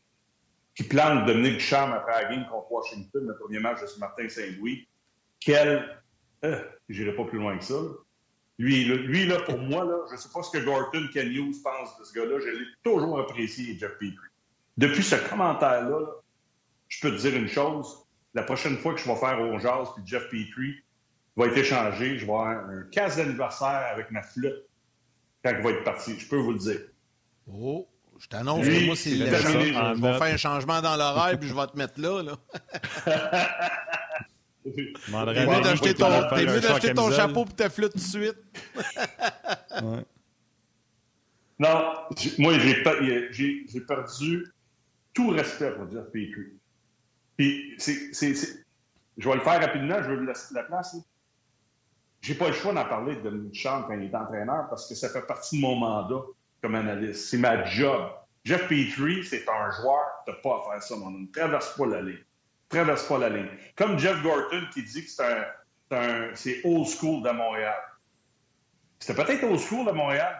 qui plante Dominique Ducharme après la game contre Washington, le premier match de ce Martin Saint-Louis, quel... Euh, J'irai pas plus loin que ça. Lui, lui, là, pour moi, là, je ne sais pas ce que Gorton, Ken Hughes pense de ce gars-là. Je l'ai toujours apprécié, Jeff Petrie. Depuis ce commentaire-là, je peux te dire une chose. La prochaine fois que je vais faire au jazz, puis Jeff Petrie va être échangé, je vais avoir un casse d'anniversaire avec ma flûte quand il va être parti. Je peux vous le dire. Oh, je t'annonce que moi, c'est Je vais faire un changement dans l'oreille, puis je vais te mettre là. là. T'es mieux d'acheter ton, ton chapeau et ta flûte tout de suite. Non, moi, j'ai perdu tout respect pour Jeff Petrie. Puis, c'est, je vais le faire rapidement, je veux laisser la place. J'ai pas le choix d'en parler de Michel quand il est entraîneur parce que ça fait partie de mon mandat comme analyste. C'est ma job. Jeff Petrie, c'est un joueur, t'as pas à faire ça, mon Ne traverse pas la ligne traverse pas la ligne. Comme Jeff Gorton qui dit que c'est old school de Montréal. C'était peut-être old school de Montréal,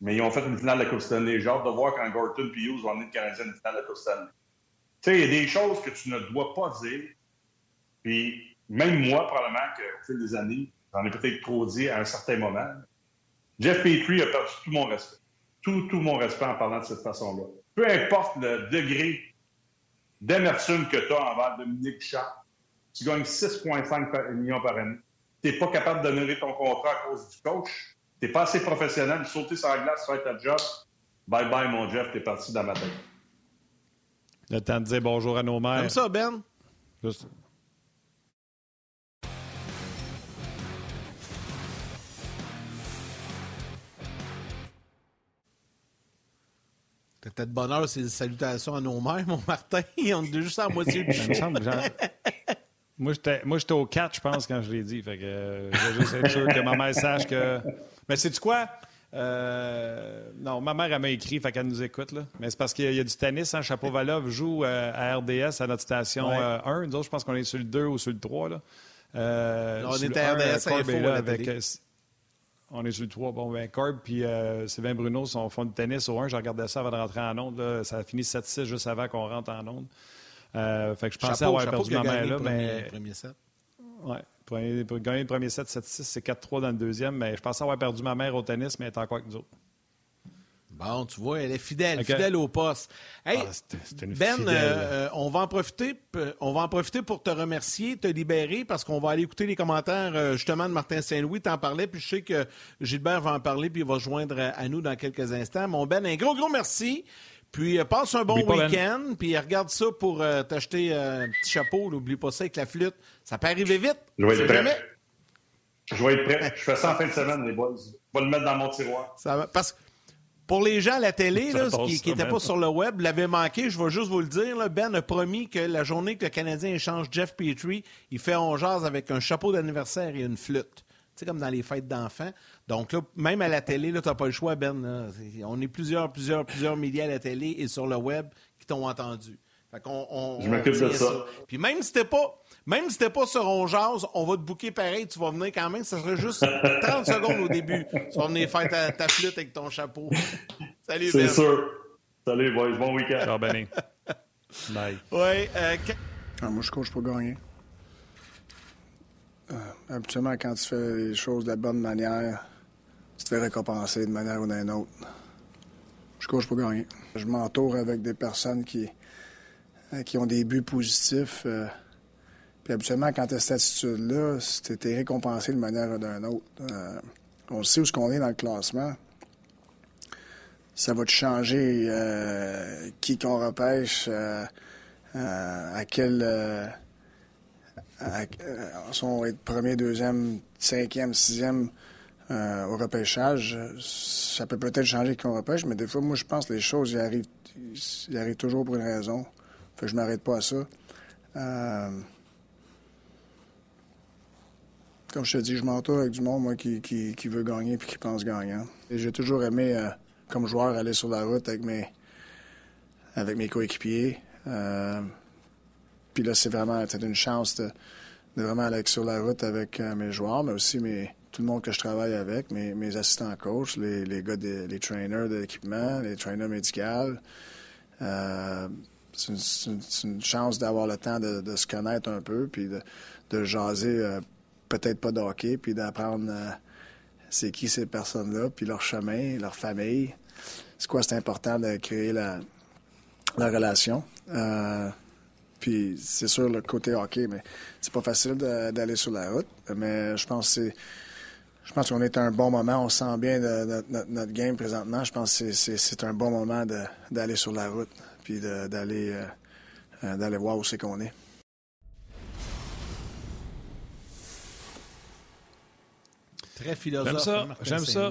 mais ils ont fait une finale de la Coupe Stanley. J'ai hâte de voir quand Gorton et Hughes vont le Canadien une finale de la Coupe Stanley. Tu sais, il y a des choses que tu ne dois pas dire. Puis même moi, probablement qu'au fil des années, j'en ai peut-être trop dit à un certain moment. Jeff Petrie a perdu tout mon respect. Tout, tout mon respect en parlant de cette façon-là. Peu importe le degré d'amertume que tu as envers Dominique Charles, tu gagnes 6,5 millions par année. Tu n'es pas capable d'honorer ton contrat à cause du coach. Tu n'es pas assez professionnel. Sauter sur la glace, faire ta job. Bye bye, mon Jeff, tu es parti dans ma tête. Le temps de dire bonjour à nos mères. Comme ça, Ben? Juste... T'as peut-être bonheur, c'est salutations à nos mères, mon Martin. On est juste à moitié du que j'en- Moi, j'étais, au 4, je pense, quand je l'ai dit. Fait que euh, je veux juste être sûr que ma mère sache que. Mais sais-tu quoi? Euh, non, ma mère, elle m'a écrit, fait qu'elle nous écoute. Là. Mais c'est parce qu'il y a, il y a du tennis. Hein, Chapeau Valov joue euh, à RDS à notre station Ouais. euh, 1. Nous autres, je pense qu'on est sur le 2 ou sur le 3. Là. Non, on sur le à 1, RDS Info à là la avec, on est sur le 3. Bon, ben, Corb puis euh, Sylvain Bruno sont, font du tennis au 1. Je regardais ça avant de rentrer en onde. Là. Ça a fini 7-6 juste avant qu'on rentre en onde. Euh, fait que je pensais Chapeau, avoir perdu ma mère gagné là, le premier, mais premier set. oui. Pour, pour gagner le premier set, 7-6, c'est 4-3 dans le deuxième. Mais je pensais avoir perdu ma mère au tennis, mais elle est encore avec nous autres. Bon, tu vois, elle est fidèle, fidèle au poste. Hey, Ah, une Ben, fidèle. euh, euh, on va en profiter, on va en profiter pour te remercier, te libérer, parce qu'on va aller écouter les commentaires euh, justement de Martin Saint-Louis. T'en parlais, puis je sais que Gilbert va en parler, puis il va se joindre à, nous dans quelques instants. Mon Ben, un gros, gros merci. Puis passe un bon Ben. week-end, puis regarde ça pour euh, t'acheter euh, un petit chapeau. N'oublie pas ça avec la flûte. Ça peut arriver vite. Je vais être prêt. jamais. Je vais être prêt. Je fais ça en fin de semaine, les boys. Je vais le mettre dans mon tiroir. Ça va- parce que pour les gens à la télé là, qui ça, n'étaient pas sur le web, l'avaient manqué, je vais juste vous le dire. là, ben a promis que la journée que le Canadien échange Jeff Petrie, il fait on jase avec un chapeau d'anniversaire et une flûte. Tu sais, comme dans les fêtes d'enfants. Donc là, même à la télé, tu n'as pas le choix, Ben. là. C'est- On est plusieurs, plusieurs, plusieurs milliers à la télé et sur le web qui t'ont entendu. Fait qu'on, on, Je m'occupe de tient ça. Puis même si t'es pas, même si t'es pas sur On Jase, on va te booker pareil, tu vas venir quand même, ça serait juste 30 secondes au début. Tu vas venir faire ta, ta flûte avec ton chapeau. Salut, C'est Ben. sûr. Salut, boys. Bon week-end. Ciao, Benny. Bye. Ouais, euh, que- Ah, moi, je coach pour gagner. Euh, habituellement, quand tu fais les choses de la bonne manière, tu te fais récompenser d'une manière ou d'une autre. Je coach pour gagner. Je m'entoure avec des personnes qui, euh, qui ont des buts positifs. euh, habituellement, quand tu as cette attitude-là, tu récompensé d'une manière ou d'une autre. Euh, on sait où ce qu'on est dans le classement. Ça va te changer euh, qui qu'on repêche, euh, à quel. à- si on va être premier, deuxième, cinquième, sixième au repêchage, ça peut peut-être changer qu'on repêche, mais des fois, moi, je pense que les choses, ils arrivent, arrivent toujours pour une raison. Fait que je m'arrête pas à ça. Comme je te dis, je m'entoure avec du monde, moi, qui, qui, qui veut gagner puis qui pense gagnant. J'ai toujours aimé, euh, comme joueur, aller sur la route avec mes, avec mes coéquipiers. Euh, puis là, c'est vraiment une chance de, de vraiment aller sur la route avec euh, mes joueurs, mais aussi mes, tout le monde que je travaille avec, mes, mes assistants coachs, les, les gars, des- les trainers de l'équipement, les trainers médicaux. C'est une, chance d'avoir le temps de, de se connaître un peu, puis de, de jaser, peut-être pas de hockey, puis d'apprendre euh, c'est qui ces personnes-là, puis leur chemin, leur famille. C'est quoi, c'est important de créer la, la relation. Euh, puis c'est sûr le côté hockey, mais c'est pas facile d'aller sur la route. Mais je pense que. Je pense qu'on est à un bon moment. On sent bien notre, game présentement. Je pense que c'est- un bon moment d'aller sur la route puis euh, d'aller voir où c'est qu'on est. très philosophe. J'aime ça, j'aime ça.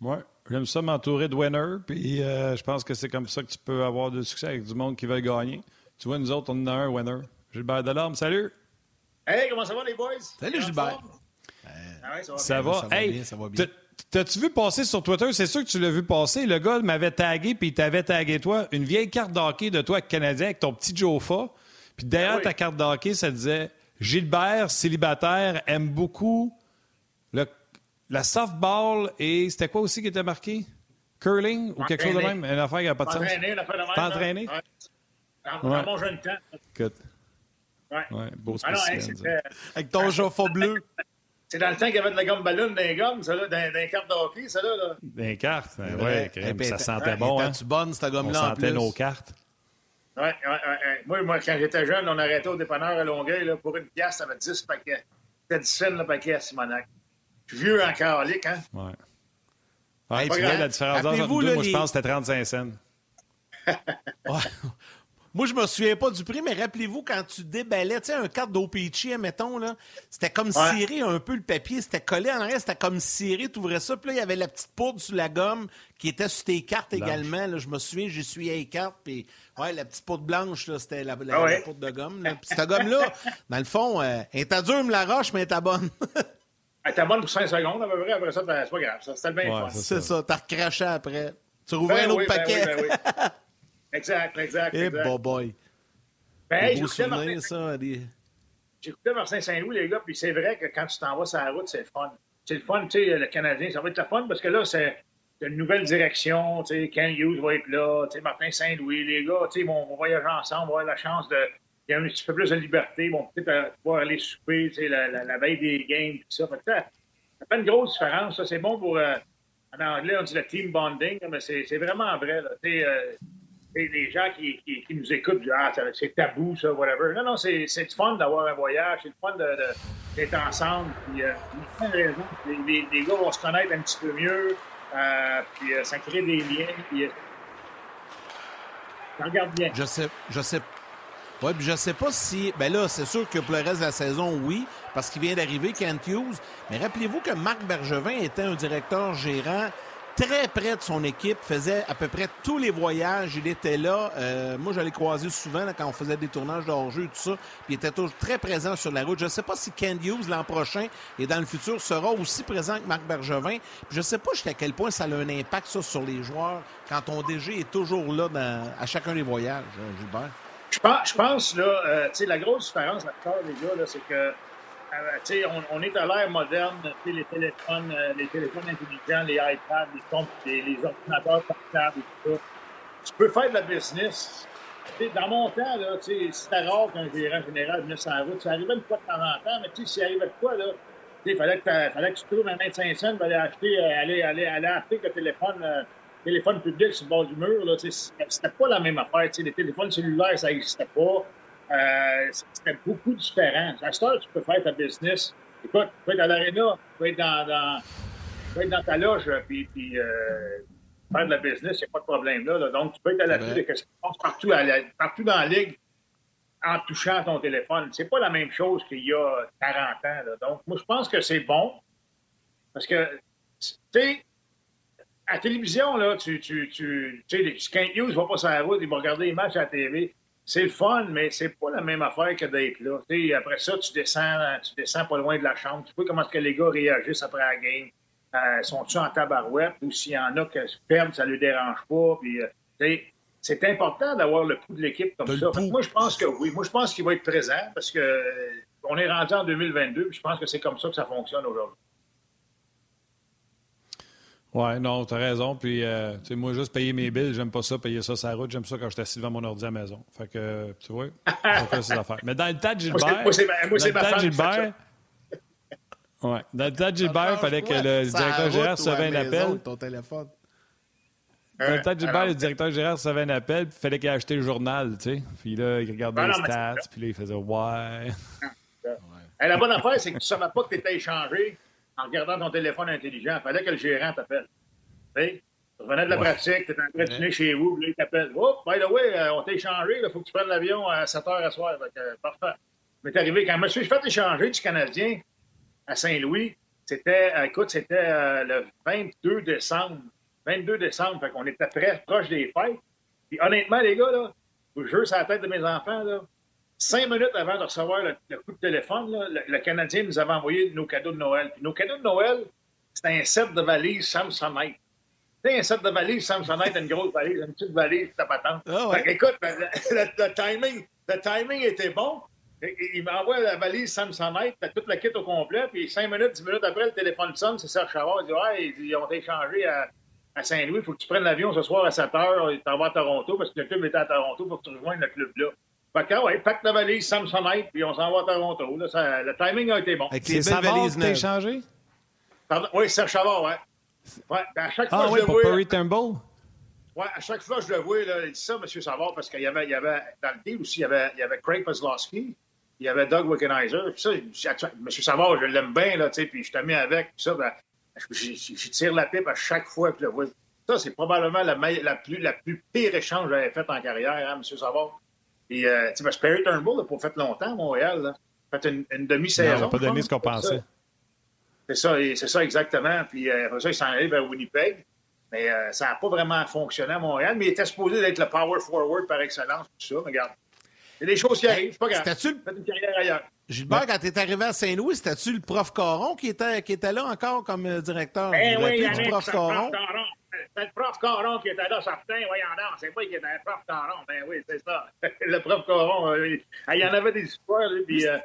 Ouais. J'aime ça m'entourer de winners, puis euh, je pense que c'est comme ça que tu peux avoir de succès avec du monde qui veut gagner. Tu vois, nous autres, on en a un winner. Gilbert Delorme, salut! Hey, comment ça va, les boys? Salut, Gilbert. Ah ouais, ça va Ça bien. va? ça va hey, bien, ça va bien. t'as- T'as-tu vu passer sur Twitter? C'est sûr que tu l'as vu passer. Le gars m'avait tagué, puis il t'avait tagué toi. Une vieille carte d'hockey de toi Canadien avec ton petit Jofa. Puis derrière Ah oui. ta carte d'hockey, ça disait Gilbert, célibataire, aime beaucoup la softball et c'était quoi aussi qui était marqué? Curling ou quelque chose de même? Une affaire qui n'a pas de sens. T'entraîner, l'affaire de même. T'entraîner? là. Ouais. Dans, Ouais. dans mon jeune temps. Écoute, Ouais. ouais, beau Ah spécimen. c'était Avec ton Joffa bleu. C'est dans le temps qu'il y avait de la gomme ballon dans les gommes, ça, là, dans, dans les cartes de hockey, ça, là. là. Des cartes, ben Ouais. ouais, crème, ça sentait ouais, bon, hein? T'as-tu bonne, cette On gomme-là, en sentait plus? nos cartes. Ouais, ouais, ouais, ouais. Moi, moi, quand j'étais jeune, on arrêtait au dépanneur à Longueuil, là, pour une pièce, ça avait 10 paquets. C'était 10 cents le paquet à Simonac. Je suis vieux en calique, hein? Ouais. Ouais, Hey, tu puis, vois, hein, la différence entre nous, là, moi, je les- pense que c'était 35 cents. Ouais. Moi, je me souviens pas du prix, mais rappelez-vous, quand tu déballais, tu sais, un carte d'OPC, mettons, là, c'était comme Ouais. ciré un peu le papier, c'était collé en arrière, c'était comme ciré, tu ouvrais ça, puis là, il y avait la petite poudre sur la gomme qui était sur tes cartes également. Là, je me souviens, j'ai essuyé les cartes, puis ouais, la petite poudre blanche, là, c'était la, la- Ah ouais? la poudre de gomme. Là. Puis cette gomme-là, dans le fond, euh, elle était dure, me la roche, mais elle était bonne. Elle était bonne pour 5 secondes, à peu près. Après ça, ben, c'est pas grave. ça, C'était le bien Ouais, fun. c'est ça, t'as recraché après. Tu rouvrais Ben un autre oui, ben paquet. oui, ben oui. Exact, exact, Eh, exact. bon boy. Ben, j'écoutais Martin- ça. des- J'écoutais Martin Saint-Louis, les gars, puis c'est vrai que quand tu t'en vas sur la route, c'est le fun. C'est le fun, tu sais, le Canadien, ça va être le fun parce que là, c'est une nouvelle direction, tu sais, Ken Hughes va être là, tu sais, Martin Saint-Louis, les gars, tu sais, vont, vont voyager ensemble, vont avoir la chance de... Il y a un petit peu plus de liberté, vont peut-être pouvoir aller souper, tu sais, la, la, la veille des games, tout ça. Ça, ça fait une grosse différence, c'est bon pour... euh, en anglais, on dit le team bonding, mais c'est vraiment vrai, là, euh, les gens qui, qui, nous écoutent Ah, c'est tabou, ça, whatever. Non, non, c'est du fun d'avoir un voyage, c'est fun d'être ensemble. Puis, euh, plein. Les, gars vont se connaître un petit peu mieux, euh, puis euh, ça crée des liens. Puis, regarde bien. Je sais, je sais. Ouais, puis je sais pas si. Ben là, c'est sûr que pour le reste de la saison, oui, parce qu'il vient d'arriver, Kent Hughes. Mais rappelez-vous que Marc Bergevin était un directeur gérant très près de son équipe, faisait à peu près tous les voyages. Il était là. Euh, moi, je l'ai croisé souvent quand on faisait des tournages de hors-jeu, tout ça. Puis il était toujours très présent sur la route. Je ne sais pas si Ken Hughes, l'an prochain et dans le futur, sera aussi présent que Marc Bergevin. Puis je ne sais pas jusqu'à quel point ça a un impact, ça, sur les joueurs, quand ton DG est toujours là à chacun des voyages, hein, Gilbert. Je pense, là, euh, tu sais, la grosse différence, d'accord, les gars, là, c'est que, euh, tu sais, on, est à l'ère moderne, les téléphones, euh, les téléphones intelligents, les iPads, les comptes, les, ordinateurs portables et tout ça. Tu peux faire de la business. Dans mon temps, là, c'était rare qu'un gérant général venait sur la route. Ça arrivait une fois de temps en temps, mais tu sais, s'il arrivait de quoi, là, il fallait que, fallait que tu trouves un 25 cents pour aller acheter, aller, aller, aller acheter le téléphone, téléphone public sur le bord du mur, là, c'était- pas la même affaire, les téléphones cellulaires, ça n'existait pas. Euh, c'était beaucoup différent. À cette heure, tu peux faire ta business. Écoute, tu peux être à l'aréna, tu peux être dans, dans, tu peux être dans ta loge, puis, puis euh, faire de la business, il n'y a pas de problème là, là. Donc, tu peux être à l'affût vrai. de ce qui se passe partout, à la- partout dans la ligue en touchant ton téléphone. C'est pas la même chose qu'il y a 40 ans. Là. Donc, moi, je pense que c'est bon. Parce que, tu sais, à la télévision, là, tu, tu, tu, tu sais, Hughes va pas sur la route, il va regarder les matchs à la télé. C'est le fun, mais c'est pas la même affaire que d'être là. Après ça, tu descends, tu descends pas loin de la chambre. Tu vois comment est-ce que les gars réagissent après la game. Euh, Sont-ils en tabarouette ou s'il y en a qui se perdent, ça ne les dérange pas. Puis, euh, c'est important d'avoir le pouls de l'équipe comme De ça. Moi, je pense que oui. Moi, je pense qu'il va être présent parce que euh, on est rendu en 2022. Puis je pense que c'est comme ça que ça fonctionne aujourd'hui. Ouais, non, t'as raison. Puis, euh, tu sais, moi, juste payer mes billes, j'aime pas ça, payer ça sur la route. J'aime ça quand je suis assis devant mon ordi à la maison. Fait que, euh, tu vois, faire ses affaires. Mais dans le temps de c'est- Gilbert, moi, c'est ma- c'est ma femme Gilbert, ouais, dans le temps de Gilbert, il fallait que le Ça directeur général recevait un appel. Ton téléphone. Dans le temps de Gilbert, le directeur général recevait un appel, puis il fallait qu'il achète le journal, tu sais. Puis là, il regardait Ah les non, c'est stats, puis là, il faisait Ouais. Hey, la bonne affaire, c'est que tu savais pas que tu étais échangé en regardant ton téléphone intelligent. Il fallait que le gérant t'appelle. Tu revenais de la pratique, tu étais en train de dîner chez vous, là, il t'appelle. Oh, by the way, euh, on t'a échangé, il faut que tu prennes l'avion à 7 h à soir. Fait que, euh, parfait. Mais t'es arrivé quand je me suis fait échanger du Canadien à Saint-Louis. C'était, euh, écoute, c'était euh, le 22 décembre. 22 décembre, fait qu'on était très proche des fêtes. Puis honnêtement, les gars, là, je jure sur la tête de mes enfants, là, cinq minutes avant de recevoir le, le coup de téléphone, là, le, le Canadien nous avait envoyé nos cadeaux de Noël. Puis nos cadeaux de Noël, c'était un set de valises Samsonite. C'était un set de valises Samsonite, une grosse valise, une petite valise, ta patente. Ah ouais. Écoute, le, timing, le timing était bon. Il- m'envoie la valise Samsonite, t'as toute la kit au complet, puis cinq minutes, dix minutes après, le téléphone sonne, c'est Serge Chavard. Il dit Ouais, ils ont été échangés à, à Saint-Louis, il faut que tu prennes l'avion ce soir à 7 h, tu t'en vas à Toronto, parce que le club était à Toronto, il faut que tu rejoignes le club là. Fait que, ouais, pack la valise, Samsonite, puis on s'en va à Toronto. Là, ça, le timing a été bon. Avec C'est les valises qui t'a neuves. échangé? Pardon? Oui, Serge Chavard, ouais. Ouais, ben, à chaque fois Ah que oui, je le pour vois, Perry Turnbull? ouais, à chaque fois que je le vois, là, il dit ça, M. Savard, parce qu'il y avait, il y avait, dans le deal aussi, il y avait, il y avait Craig Kozlowski, il y avait Doug Wickenheiser. Puis ça, M. Savard, je l'aime bien, là, tu sais, puis je t'ai mis avec, puis ça, ben, je, tire la pipe à chaque fois que je le vois. Ça, c'est probablement la, meille- la, plus, la plus pire échange que j'avais fait en carrière, hein, M. Savard. Puis, euh, tu sais, parce que Perry Turnbull n'a pas fait longtemps à Montréal, là. Il a fait une, une demi-saison. Non, pas je donné ce qu'on pensait. C'est ça, et- c'est ça exactement. Puis euh, après ça, il s'en allait vers Winnipeg. Mais euh, ça n'a pas vraiment fonctionné à Montréal. Mais il était supposé d'être le power forward par excellence, tout ça. Mais regarde, il y a des choses qui arrivent, c'est pas grave. Faites une carrière ailleurs. Gilbert, quand tu es arrivé à Saint-Louis, c'était-tu le prof Caron qui était, qui était là encore comme directeur? Vous oui, du prof c'est C'est le prof Caron qui était là, certain. Voyons donc, c'est pas qu'il était le prof Caron. Ben oui, c'est ça. le prof Caron, euh, il il y en avait des histoires, lui. Puis, euh,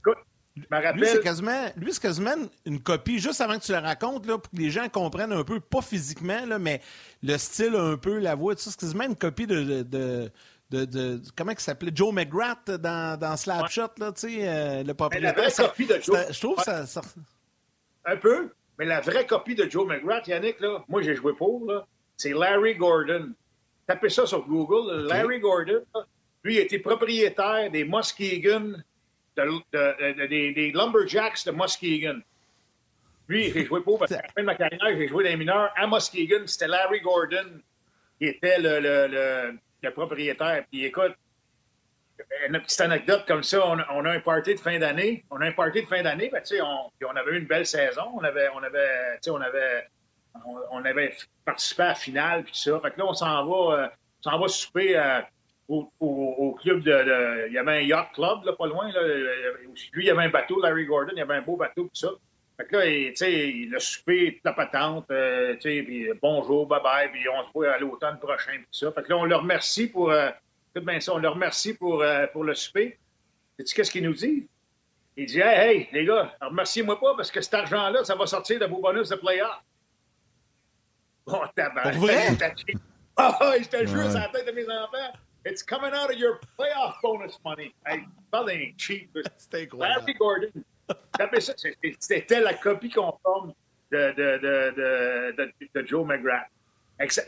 écoute, je me rappelle... Lui, c'est quasiment, quasiment une copie, juste avant que tu le racontes, là, pour que les gens comprennent un peu, pas physiquement, là, mais le style un peu, la voix, tout ça, c'est quasiment une copie de. de, de, de- comment il s'appelait? Joe McGrath dans, dans Slapshot, là, tu sais, euh, le propriétaire. Ça- copie de Joe. Je trouve Ouais. ça, ça- Un peu, mais la vraie copie de Joe McGrath, Yannick, là, moi j'ai joué pour, là, c'est Larry Gordon. Tapez ça sur Google. Larry Gordon, là, lui, il était propriétaire des Muskegon, de- de- de- des, des Lumberjacks de Muskegon. Lui, j'ai joué pour, parce qu'à la fin de ma carrière, j'ai joué dans les mineurs à Muskegon. C'était Larry Gordon qui était le, le- le- le propriétaire. Puis écoute, une petite anecdote comme ça, on, a- a un party de fin d'année. On a un party de fin d'année, ben, on, puis on avait eu une belle saison. On avait, on avait, on avait, on, avait participé à la finale, puis ça. Fait que là, on s'en va, euh, s'en va souper euh, au, au- club de, Il y avait un yacht club, là, pas loin. Là, lui, il y avait un bateau, Larry Gordon, il y avait un beau bateau, tout ça. Fait que là, il- le souper, toute la patente, euh, puis bonjour, bye-bye, puis on se voit à l'automne prochain, tout ça. Fait que là, on le remercie pour... tout bien ça, on le remercie pour, euh, pour le souper. Sais-tu qu'est-ce qu'il nous dit? Il dit Hey, hey, les gars, remerciez-moi pas parce que cet argent-là, ça va sortir de vos bonus de playoff. Bon, tabarnak. Pour vrai? Ah, ah, je te jure, c'est la tête de mes enfants. It's coming out of your playoff bonus money. Hey, parle d'un cheap. Incroyable. Larry Gordon. C'était la copie conforme de, de, de, de, de- de Joe McGrath.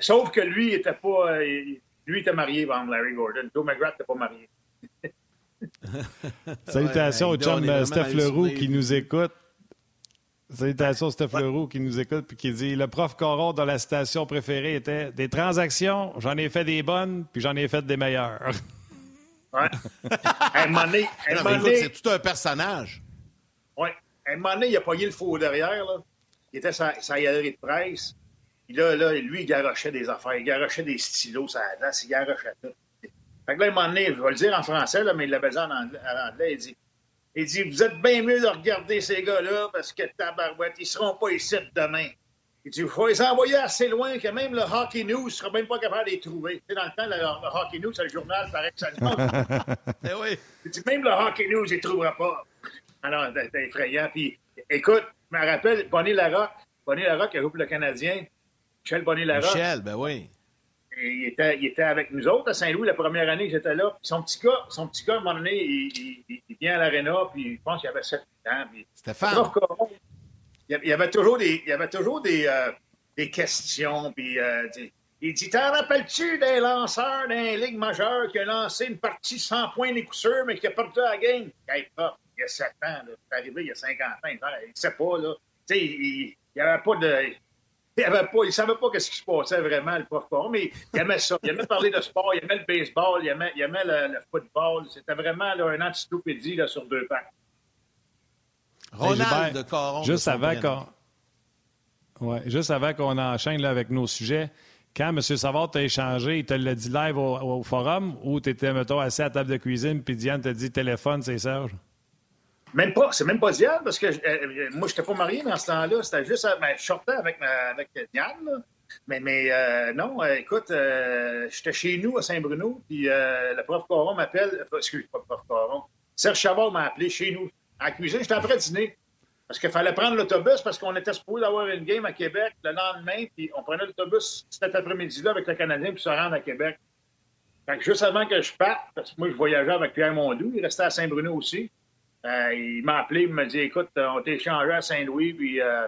Sauf que lui, il était pas. euh, il- Lui, était marié, par Larry Gordon. Joe McGrath n'était pas marié. Salutations Ouais, au chum euh, Steph Leroux qui nous écoute. Salutations Steph Leroux qui nous écoute puis qui dit Le prof Coron dans la citation préférée était Des transactions, j'en ai fait des bonnes, puis j'en ai fait des meilleures. Ouais. c'est tout un personnage. Ouais. À un moment donné, il a pogné le faux derrière. Là. Il était sa, sa galerie de presse. Puis là, là, lui, il garochait des affaires. Il garochait des stylos à la. Il garochait tout. Fait que là, un moment donné, je vais le dire en français, là, mais il l'avait dit en anglais, en anglais, il dit il dit, vous êtes bien mieux de regarder ces gars-là parce que tabarouette, ils seront pas ici demain. Il dit, il faut les envoyer assez loin que même le Hockey News ne sera même pas capable de les trouver. Tu sais, dans le temps, le, le Hockey News, c'est le journal par excellence. Eh oui. Il dit, même le Hockey News, il ne trouvera pas. Alors, c'était effrayant. Puis, écoute, je me rappelle, Bonnie Larocque, Bonnie Larocque, qui pour le Canadien, Michel Bonnie Larocque, Michel, ben oui. et il, était, il était avec nous autres à Saint-Louis la première année que j'étais là. Puis son petit gars, son petit gars, à un moment donné, il, il- il vient à l'aréna, puis je pense qu'il avait 7 ans. Puis, Stéphane. Il y avait- toujours des, il y avait toujours des, euh, des questions. Puis, euh, des- il dit T'en rappelles-tu des lanceurs d'un ligue majeure qui a lancé une partie sans points des coups sûrs, mais qui a perdu la game? Hey, prof, Il y a 7 ans, là. c'est arrivé il y a 50 ans. Il ne sait pas. Là. Tu sais, il n'y avait pas de. Il avait pas, il savait pas ce qui se passait vraiment, le prof mais il aimait ça. Il aimait parler de sport, il aimait le baseball, il aimait, il aimait le, le football. C'était vraiment là, un encyclopédie là, sur deux pattes. Ronald de Caron. Juste de avant prénom. qu'on ouais, juste avant qu'on enchaîne là, avec nos sujets, quand M. Savard t'a échangé, il te l'a dit live au, au forum ou tu étais, mettons, assis à la table de cuisine puis Diane t'a dit téléphone, c'est Serge? Même pas, c'est même pas Diane, parce que euh, euh, moi, je n'étais pas marié dans ce temps-là. C'était juste, euh, ben, je sortais avec, ma- avec Diane, là. Mais, mais non, écoute, j'étais chez nous à Saint-Bruno, puis le prof Caron m'appelle, excuse, pas le prof Caron, Serge Chavard m'a appelé chez nous, à la cuisine, j'étais après dîner. Parce qu'il fallait prendre l'autobus, parce qu'on était supposé avoir une game à Québec le lendemain, puis on prenait l'autobus cet après-midi-là avec le Canadien, puis se rendre à Québec. Fait que juste avant que je parte, parce que moi, je voyageais avec Pierre Mondou, il restait à Saint-Bruno aussi. Euh, il m'a appelé, il m'a dit Écoute, on t'a échangé à Saint-Louis, puis euh,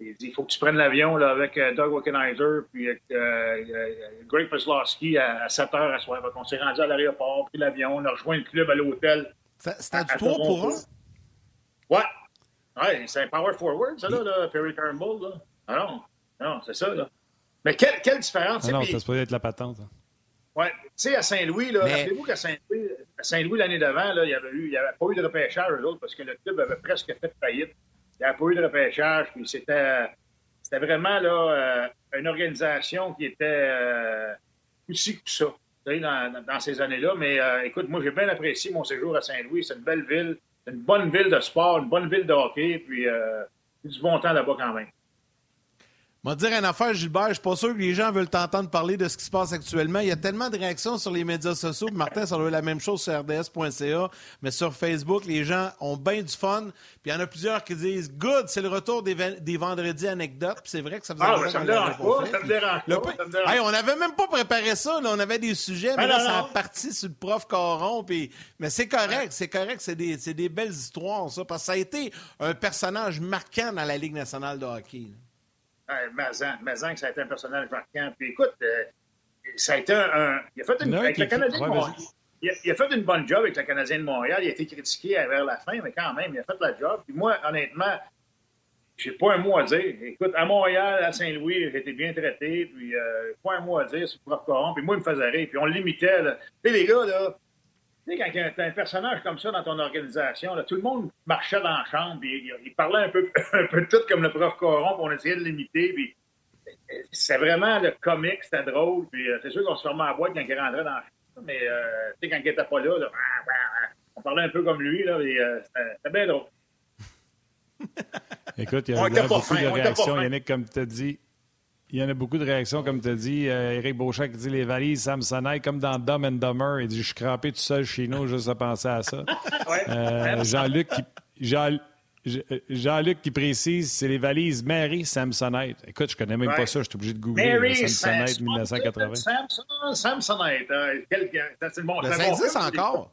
il dit Il faut que tu prennes l'avion là, avec euh, Doug Wickenheiser, puis avec Greg Peslowski à, 7 h à soir. Donc, on s'est rendu à l'aéroport, pris l'avion, on a rejoint le club à l'hôtel. C'était du 3 pour 1 Ouais. Ouais, c'est un power forward, ça, là, là Perry Turnbull. Là. Ah non, non, c'est ça, là. Mais quelle, quelle différence! Ah non, ça se peut être la patente. Hein. Oui. Tu sais, à Saint-Louis, là, rappelez-vous qu'à Saint-Louis, Saint-Louis, l'année d'avant, il n'y avait, pas eu de repêchage, eux parce que le club avait presque fait faillite. Il n'y avait pas eu de repêchage, puis c'était, vraiment là, euh, une organisation qui était euh, aussi que ça, dans, ces années-là. Mais euh, écoute, moi, j'ai bien apprécié mon séjour à Saint-Louis. C'est une belle ville, une bonne ville de sport, une bonne ville de hockey, puis du bon temps là-bas quand même. Moi, dire une affaire, Gilbert, je suis pas sûr que les gens veulent t'entendre parler de ce qui se passe actuellement. Il y a tellement de réactions sur les médias sociaux. Martin, ça doit être la même chose sur rds.ca, mais sur Facebook, les gens ont bien du fun. Puis il y en a plusieurs qui disent Good, c'est le retour des, des vendredis anecdotes. Puis c'est vrai que ça faisait ah, ça me dérange pas, ça me dérange pas. on n'avait même pas préparé ça. On avait des sujets, mais là, ça a parti sur le prof Coron. Puis... Mais c'est correct, c'est correct. C'est des, des, belles histoires, ça. Parce que ça a été un personnage marquant dans la Ligue nationale de hockey. Mazan, Mazan, que ça a été un personnage marquant. Puis écoute, euh, ça a été un. il a fait une. avec le Canadien de Montréal. Il a, fait une bonne job avec le Canadien de Montréal. Il a été critiqué vers la fin, mais quand même, il a fait la job. Puis moi, honnêtement, j'ai pas un mot à dire. Écoute, à Montréal, à Saint-Louis, j'ai été bien traité. Puis, euh, pas un mot à dire sur le prof Coron. Puis moi, il me faisait rire. Puis on l'imitait. Tu sais, les gars, là, sais, quand tu as un personnage comme ça dans ton organisation, là, tout le monde marchait dans la chambre, puis il, parlait un peu, un peu tout comme le prof Coron, puis on essayait de l'imiter, puis c'est vraiment le comique, c'était drôle, puis euh, c'est sûr qu'on se fermait à boîte quand il rentrait dans la chambre, mais euh, tu sais, quand il n'était pas là, là, on parlait un peu comme lui, là, euh, c'était bien drôle. Écoute, il y a, il y a beaucoup de réactions, Yannick, comme tu as dit. Il y en a beaucoup de réactions, comme tu as dit. Euh, Éric Beauchamp qui dit les valises Samsonite, comme dans Dumb and Dumber. Il dit Je suis crampé tout seul chez nous juste à penser à ça. Euh, Jean-Luc qui. Jean, Jean-Luc qui précise, c'est les valises Mary Samsonite. Écoute, je connais même pas ça, je suis obligé de googler Mary Samsonite 1980. Samsonite, euh, c'est bon. ça existe encore.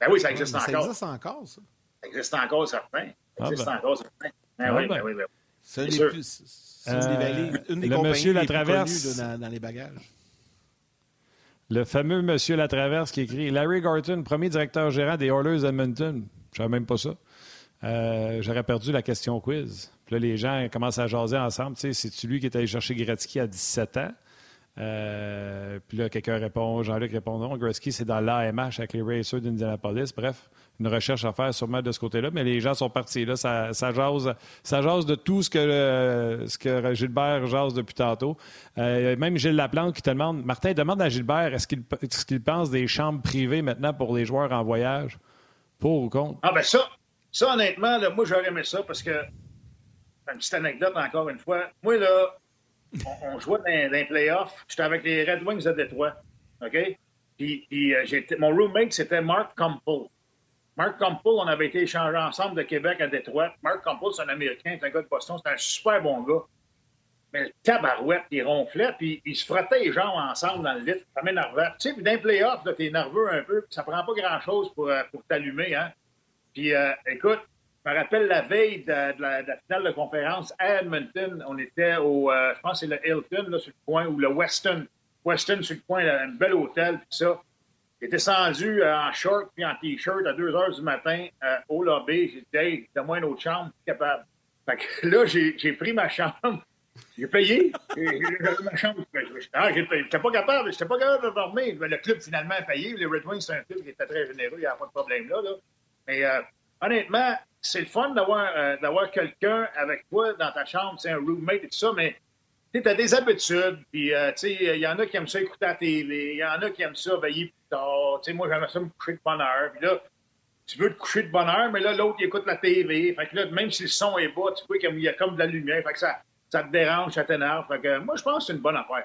Ben oui, ça existe encore. Ça existe encore, ça. Ça existe encore, certain. Ça existe ah ben. encore, certain. Ben, ah oui, ben, ben oui, ben oui. C'est une des, des le monsieur la traverse dans, dans, les bagages. Le fameux monsieur la traverse qui écrit Larry Garton, premier directeur gérant des Oilers Edmonton. Je savais même pas ça. Euh, J'aurais perdu la question quiz. Puis là, les gens commencent à jaser ensemble. C'est-tu lui qui est allé chercher Gretzky à 17 ans? Euh, puis là, quelqu'un répond, Jean-Luc répond non. Gretzky, c'est dans l'AMH avec les Racers d'Indianapolis. Bref, une recherche à faire sûrement de ce côté-là, mais les gens sont partis. Là, ça, ça, jase, ça jase de tout ce que, ce que Gilbert jase depuis tantôt. Euh, même Gilles Laplante qui te demande, Martin demande à Gilbert, est-ce qu'il est qu'il pense des chambres privées maintenant pour les joueurs en voyage? Pour ou contre? Ah ben ça, ça honnêtement, moi j'aurais aimé ça parce que, une petite anecdote encore une fois, moi là, on, jouait dans, les playoffs. J'étais avec les Red Wings de Détroit. OK? Puis, euh, mon roommate, c'était Mark Campbell. Mark Campbell, on avait été échangés ensemble de Québec à Détroit. Mark Campbell, c'est un Américain, c'est un gars de Boston, c'est un super bon gars. Mais le tabarouette, il ronflait, puis il se frottait les jambes ensemble dans le lit. Ça m'énervait. Tu sais, puis dans les playoffs, t'es nerveux un peu, puis ça prend pas grand-chose pour, euh, pour t'allumer, hein. Puis, euh, écoute, je me rappelle la veille de, la, finale de conférence à Edmonton, on était au, euh, je pense que c'est le Hilton, là, sur le coin, ou le Weston. Weston, sur le coin, un bel hôtel, puis ça. Il était descendu euh, en short puis en T-shirt à 2 heures du matin euh, au lobby. J'ai dit, hey, donne-moi une autre chambre, capable. Fait que là, j'ai pris ma chambre. J'ai payé. J'ai ma chambre. Ah, j'étais pas capable. J'étais pas capable de dormir. Le club, finalement, a payé. Les Red Wings, c'est un club qui était très généreux. Il n'y a pas de problème là. là. Mais honnêtement, c'est le fun euh, d'avoir quelqu'un avec toi dans ta chambre, c'est un roommate et tout ça, mais tu as des habitudes, puis euh, il y en a qui aiment ça écouter la télé, il y en a qui aiment ça veiller plus tard. sais, moi, j'aime ça me coucher de bonne heure. Puis là, tu veux te coucher de bonne heure, mais là, l'autre, il écoute la télé. Fait que là, même si le son est bas, tu vois qu'il y a comme de la lumière. Fait que ça, ça te dérange, ça t'énerve. Fait que moi, je pense que c'est une bonne affaire.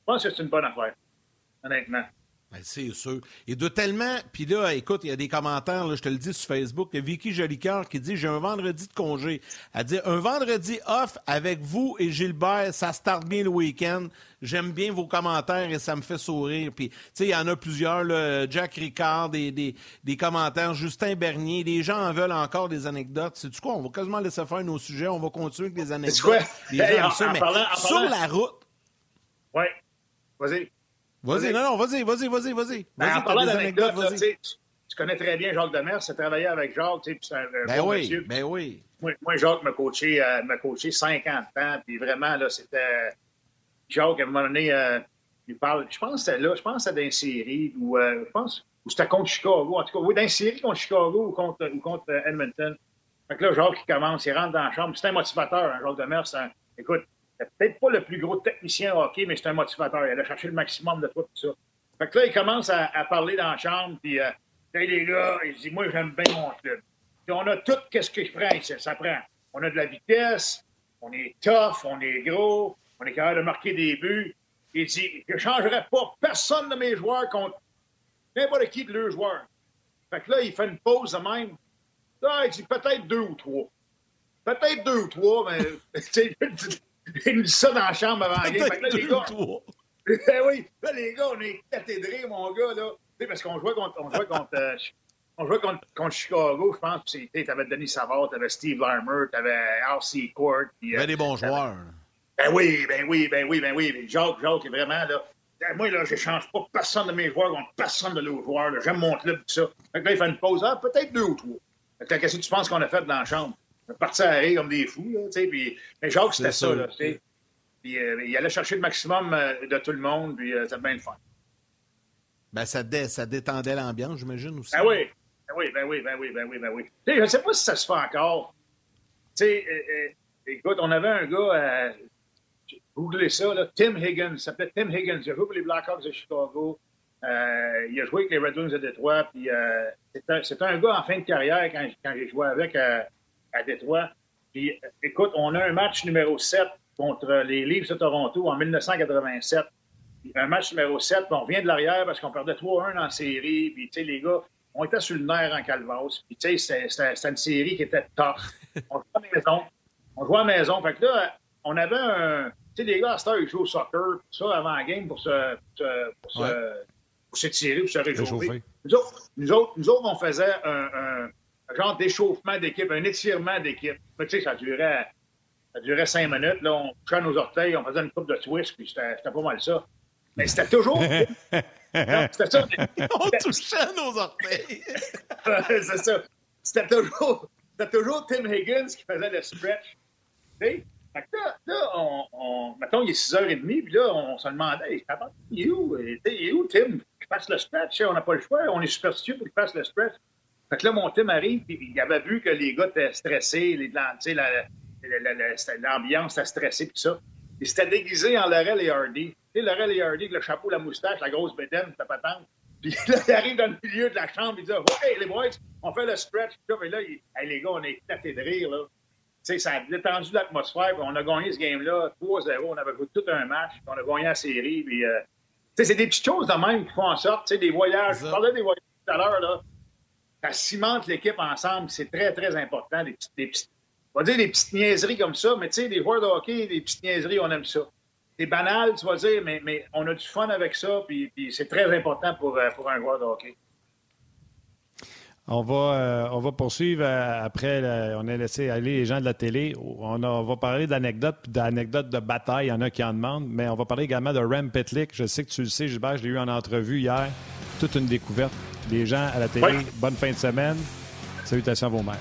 Je pense que c'est une bonne affaire, honnêtement. Ben, c'est sûr. Il doit tellement. Puis là, écoute, il y a des commentaires, là, je te le dis sur Facebook. Il y a Vicky Jolicoeur qui dit J'ai un vendredi de congé. Elle dit Un vendredi off avec vous et Gilbert, ça start bien le week-end. J'aime bien vos commentaires et ça me fait sourire. Puis, tu sais, il y en a plusieurs, là, Jack Ricard, des, des, des, commentaires, Justin Bernier. Les gens en veulent encore des anecdotes. C'est-tu quoi? On va quasiment laisser faire nos sujets. On va continuer avec des anecdotes. Quoi? Les gens ça, mais sur la route. Oui. Vas-y. Vas-y, non, non, vas-y, vas-y, vas-y, vas-y. Ben, en parlant d'anecdotes, tu, tu connais très bien Jacques Demers, tu as travaillé avec Jacques, tu sais, c'est un, ben bon oui, monsieur. Ben oui, moi, moi, Jacques m'a coaché, euh, m'a coaché 50 ans, puis vraiment, là, c'était... Jacques, à un moment donné, euh, il parle, je pense que c'était là, je pense que c'était dans une série, ou euh, je pense, ou c'était contre Chicago, en tout cas, oui, dans une série contre Chicago ou contre, ou contre euh, Edmonton. Fait que là, Jacques, il commence, il rentre dans la chambre, c'est un motivateur, hein, Jacques Demers, un... Écoute, peut-être pas le plus gros technicien hockey, mais c'est un motivateur. Il a cherché le maximum de toi, tout ça. Fait que là, il commence à, parler dans la chambre, puis euh, les gars, il dit, moi, j'aime bien mon club. Puis on a tout, qu'est-ce que je prends ici? Ça prend. On a de la vitesse, on est tough, on est gros, on est capable de marquer des buts. Il dit, je ne changerai pas personne de mes joueurs contre n'importe qui de leurs joueurs. Fait que là, il fait une pause de même. Là, il dit, peut-être deux ou trois. Peut-être deux ou trois, mais, il dit ça dans la chambre avant la game. Fait que là, les gars, ben oui, là, les gars, on est cathédrés, mon gars, là. Tu sais, parce qu'on jouait contre, on jouait contre, euh, on jouait contre, contre Chicago, je pense. Tu avais Denis Savard, tu avais Steve Larmer, tu avais R.C. Court. Il y avait des bons joueurs. Ben oui, ben oui, ben oui, ben oui. Jacques, Jacques est vraiment, là. Moi, là, je change pas personne de mes joueurs contre personne de leurs joueurs. J'aime mon club, tout ça. Fait que là, il fait une pause. Ah, peut-être deux ou trois. Fait que qu'est-ce que tu penses qu'on a fait dans la chambre? On est parti à rire comme des fous, là, tu sais. Puis... Mais Jacques, c'était ça, là. Puis euh, il allait chercher le maximum euh, de tout le monde, puis euh, c'était bien le fun. Ben, ça, dé ça détendait l'ambiance, j'imagine aussi. Ben oui. Ben oui, ben oui, ben oui, ben oui, ben oui. je ne sais pas si ça se fait encore. Tu sais, écoute, on avait un gars, googlez ça, là, Tim Higgins, il s'appelait Tim Higgins, il a joué pour les Blackhawks de Chicago. il a joué avec les Red Wings de Détroit, puis c'était un, un, gars en fin de carrière quand, quand j'ai joué avec à, à Détroit. Puis, écoute, on a un match numéro 7 contre les Leafs de Toronto en 1987. Un match numéro 7, on revient de l'arrière parce qu'on perdait 3-1 en série. Puis, tu sais, les gars, on était sur le nerf en calvas. Puis, tu sais, c'était une série qui était tough. On jouait à la maison. On jouait à la maison. Fait que là, on avait un. Tu sais, les gars, à cette heure, ils jouent au soccer, ça, avant la game pour se. Pour se, ouais. pour s'étirer, pour se réchauffer. Nous autres, nous autres, nous, autres, on faisait un, un genre d'échauffement d'équipe, un étirement d'équipe. Tu sais, ça durait ça durait cinq minutes. Là, on touchait nos orteils, on faisait une coupe de twist, puis c'était pas mal ça. Mais c'était toujours. c'était ça. on touchait nos orteils. c'est ça. C'était toujours, toujours Tim Higgins qui faisait le stretch. Tu sais? Fait que là, là on, on, mettons, il est 6h30, puis là, on se demandait, il est où? Il est où, Tim? Qu'il fasse le stretch. On n'a pas le choix. On est superstitieux pour qu'il fasse le stretch. Fait que là, mon Tim arrive, puis il avait vu que les gars étaient stressés, les, la, la, l'ambiance à stresser tout ça. Il s'était déguisé en Laurel et Hardy. Tu sais, Laurel et Hardy avec le chapeau, la moustache, la grosse bédaine, ta patente. Puis là, il arrive dans le milieu de la chambre, il dit Hey, les boys, on fait le stretch. Puis là, là il, hey, les gars, on est éclatés de rire. Là. Tu sais, ça a détendu l'atmosphère. On a gagné ce game-là 3-0. On avait joué tout un match. Puis on a gagné la série. Puis, euh, tu sais, c'est des petites choses de même qui font en sorte. Tu sais, des voyages. Je parlais des voyages tout à l'heure. Ça cimente l'équipe ensemble. C'est très, très important. Des petites, on va dire des petites niaiseries comme ça, mais tu sais, des joueurs de hockey, des petites niaiseries, on aime ça. C'est banal, tu vas dire, mais, mais on a du fun avec ça, puis, puis c'est très important pour, pour un joueur de hockey. On va, euh, on va poursuivre euh, après. On a laissé aller les gens de la télé. On, on va parler d'anecdotes, d'anecdotes de bataille. Il y en a qui en demandent, mais on va parler également de Rem Petlick. Je sais que tu le sais, Gilbert, je l'ai eu en entrevue hier. Toute une découverte. Les gens à la télé, Ouais. bonne fin de semaine. Salutations à vos mères.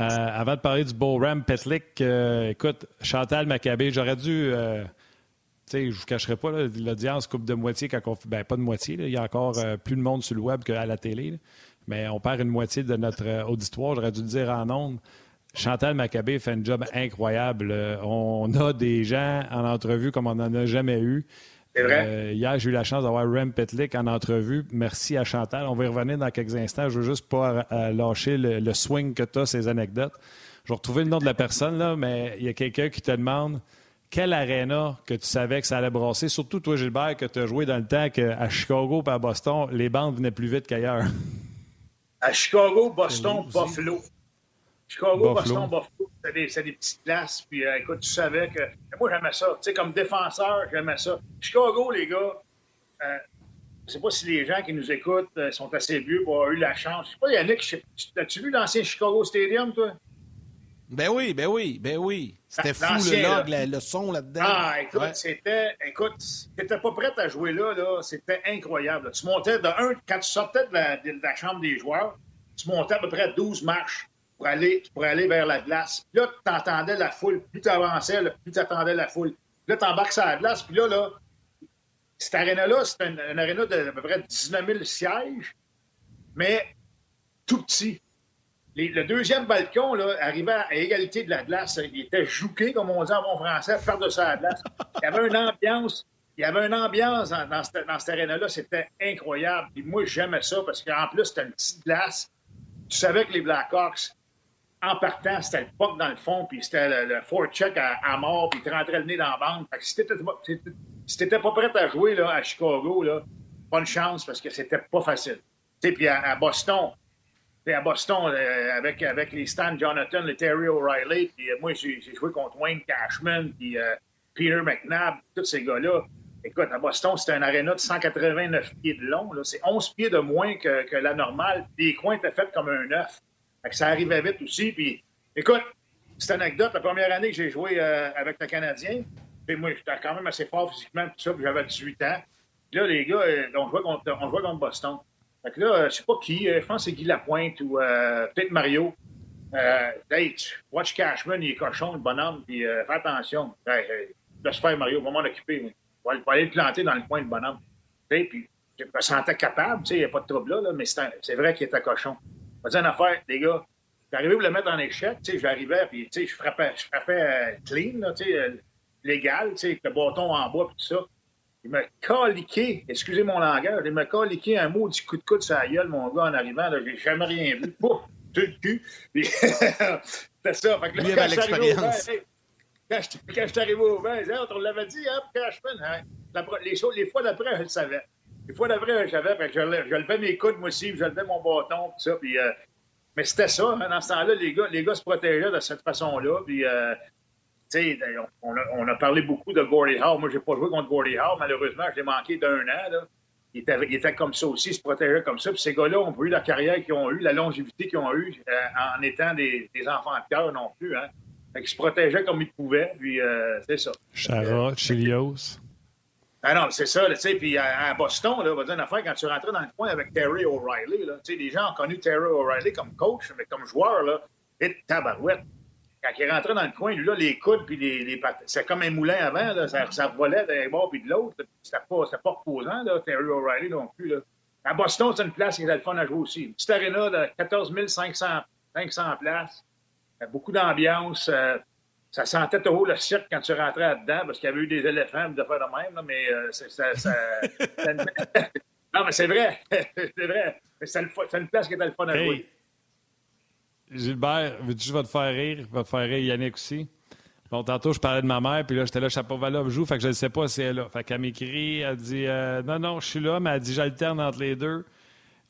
Euh, avant de parler du beau Ram Petlick, euh, écoute, Chantal Maccabé, j'aurais dû. euh, tu sais, je vous cacherai pas, l'audience coupe de moitié quand on fait. Ben, pas de moitié, là, il y a encore euh, plus de monde sur le web qu'à la télé. là. Mais on perd une moitié de notre auditoire, j'aurais dû le dire en nombre. Chantal Maccabé fait un job incroyable. On a des gens en entrevue comme on n'en a jamais eu. C'est vrai? Euh, hier, j'ai eu la chance d'avoir Rem Petlick en entrevue. Merci à Chantal. On va y revenir dans quelques instants. Je veux juste pas euh, lâcher le, le swing que tu as, ces anecdotes. Je vais retrouver le nom de la personne, là, mais il y a quelqu'un qui te demande quelle aréna que tu savais que ça allait brasser? Surtout toi, Gilbert, que tu as joué dans le temps qu'à Chicago et à Boston, les bandes venaient plus vite qu'ailleurs. À Chicago, Boston, Buffalo. Chicago, Boston, Buffalo, c'est des, des, petites places. Puis euh, écoute, tu savais que. Moi, j'aimais ça. Tu sais, comme défenseur, j'aimais ça. Chicago, les gars, euh, je ne sais pas si les gens qui nous écoutent euh, sont assez vieux pour avoir eu la chance. Je sais pas, Yannick, as-tu vu l'ancien Chicago Stadium, toi? Ben oui, ben oui, ben oui. C'était fou, le log, le son là-dedans. Ah, écoute, c'était. Écoute, t'étais pas prêt à jouer là, là. C'était incroyable. Tu montais de un, quand tu sortais de la, de la, chambre des joueurs, tu montais à peu près 12 marches pour aller, pour aller vers la glace. Puis là, tu entendais la foule. Plus tu avançais, plus tu attendais la foule. Puis là, tu embarques sur la glace. Puis là, là, cette aréna-là, c'est une, une aréna de peu près 19 000 sièges, mais tout petit le deuxième balcon là, arrivait à égalité de la glace. Il était jouqué, comme on dit en bon français, par-dessus la glace. Il y avait une ambiance. Il y avait une ambiance dans, cette, dans là C'était incroyable. Et moi, j'aimais ça parce qu'en plus, c'était une petite glace. Tu savais que les Blackhawks, en partant, c'était le puck dans le fond, puis c'était le, le check à, mort, puis tu rentrais le nez dans la bande. Si t'étais pas prêt à jouer là, à Chicago, là, bonne chance parce que c'était pas facile. Puis à Boston, à Boston euh, avec, avec les Stan Jonathan, les Terry O'Reilly. Puis euh, moi, j'ai joué contre Wayne Cashman, puis euh, Peter McNabb, tous ces gars-là. Écoute, à Boston, c'était un aréna de 189 pieds de long. C'est 11 pieds de moins que, que, la normale. Les coins étaient faits comme un œuf. Ça arrivait vite aussi. Puis, écoute, cette anecdote, la première année que j'ai joué avec le Canadien, puis moi, j'étais quand même assez fort physiquement, tout ça, puis j'avais 18 ans. Là, les gars, on jouait contre, on jouait contre Boston. Fait que là, je sais pas qui, euh, je pense que c'est Guy Lapointe ou euh, peut-être Mario. Euh, watch Cashman, il est cochon, le bonhomme, puis euh, fais attention. Hey, hey, laisse faire Mario, va m'en occuper. On va aller le planter dans le coin, le bonhomme. puis je me sentais capable, il n'y a pas de trouble là, mais c'est vrai qu'il était cochon. Dire une affaire, les gars. J'arrivais à le mettre en échec, j'arrivais, puis je frappais, je frappais euh, clean, là, légal, avec le bâton en bois, puis tout ça. Il m'a caliqué, excusez mon langage, il m'a caliqué un mot du coup de coude sur la gueule, mon gars, en arrivant. J'ai jamais rien vu. Pouf, tout le cul. C'était ça. Fait que là, quand l'expérience. quand je suis arrivé au vin, on l'avait dit, hein, Cashman. Hein? Les, les, fois d'après, je le savais. Les fois savais. Fait que je, levais mes coudes, moi aussi, je levais mon bâton, tout ça. Euh, mais c'était ça. Hein, dans ce temps-là, les gars, les gars se protégeaient de cette façon-là. Euh, on a, on a, parlé beaucoup de Gordie Howe. Moi, j'ai pas joué contre Gordie Howe. Malheureusement, je l'ai manqué d'un an. Là. Il, était, il, était, comme ça aussi, il se protégeait comme ça. Puis ces gars-là ont eu la carrière qu'ils ont eu, la longévité qu'ils ont eu euh, en étant des, des, enfants de cœur non plus. Hein. Ils se protégeaient comme ils pouvaient. Puis c'est ça. Chara, Chilios. Ah non, c'est ça, tu sais, puis à, Boston, là, on va dire une affaire, quand tu rentrais dans le coin avec Terry O'Reilly, tu sais, les gens ont connu Terry O'Reilly comme coach, mais comme joueur, là, et tabarouette quand il rentrait dans le coin, lui, là, les coudes, puis les, les c'est comme un moulin avant, là, ça, ça volait d'un bord puis de l'autre. C'était pas, pas reposant, là, Terry O'Reilly non plus. Là. À Boston, c'est une place qui était le fun à jouer aussi. Une petite aréna de 14 500, 500 places, beaucoup d'ambiance. Euh, ça sentait trop le cirque quand tu rentrais là-dedans, parce qu'il y avait eu des éléphants, de faire de même, là, mais euh, ça, ça... non, mais c'est vrai, c'est vrai. C'est une place qui était le fun à jouer. Gilbert, veux-tu je vais te faire rire? Je vais te faire rire Yannick aussi. Bon, tantôt, je parlais de ma mère, puis là, j'étais là, Chapeau-Valov joue, fait que je ne sais pas si elle est là. Fait qu'elle m'écrit, elle dit euh, Non, non, je suis là, mais elle dit J'alterne entre les deux.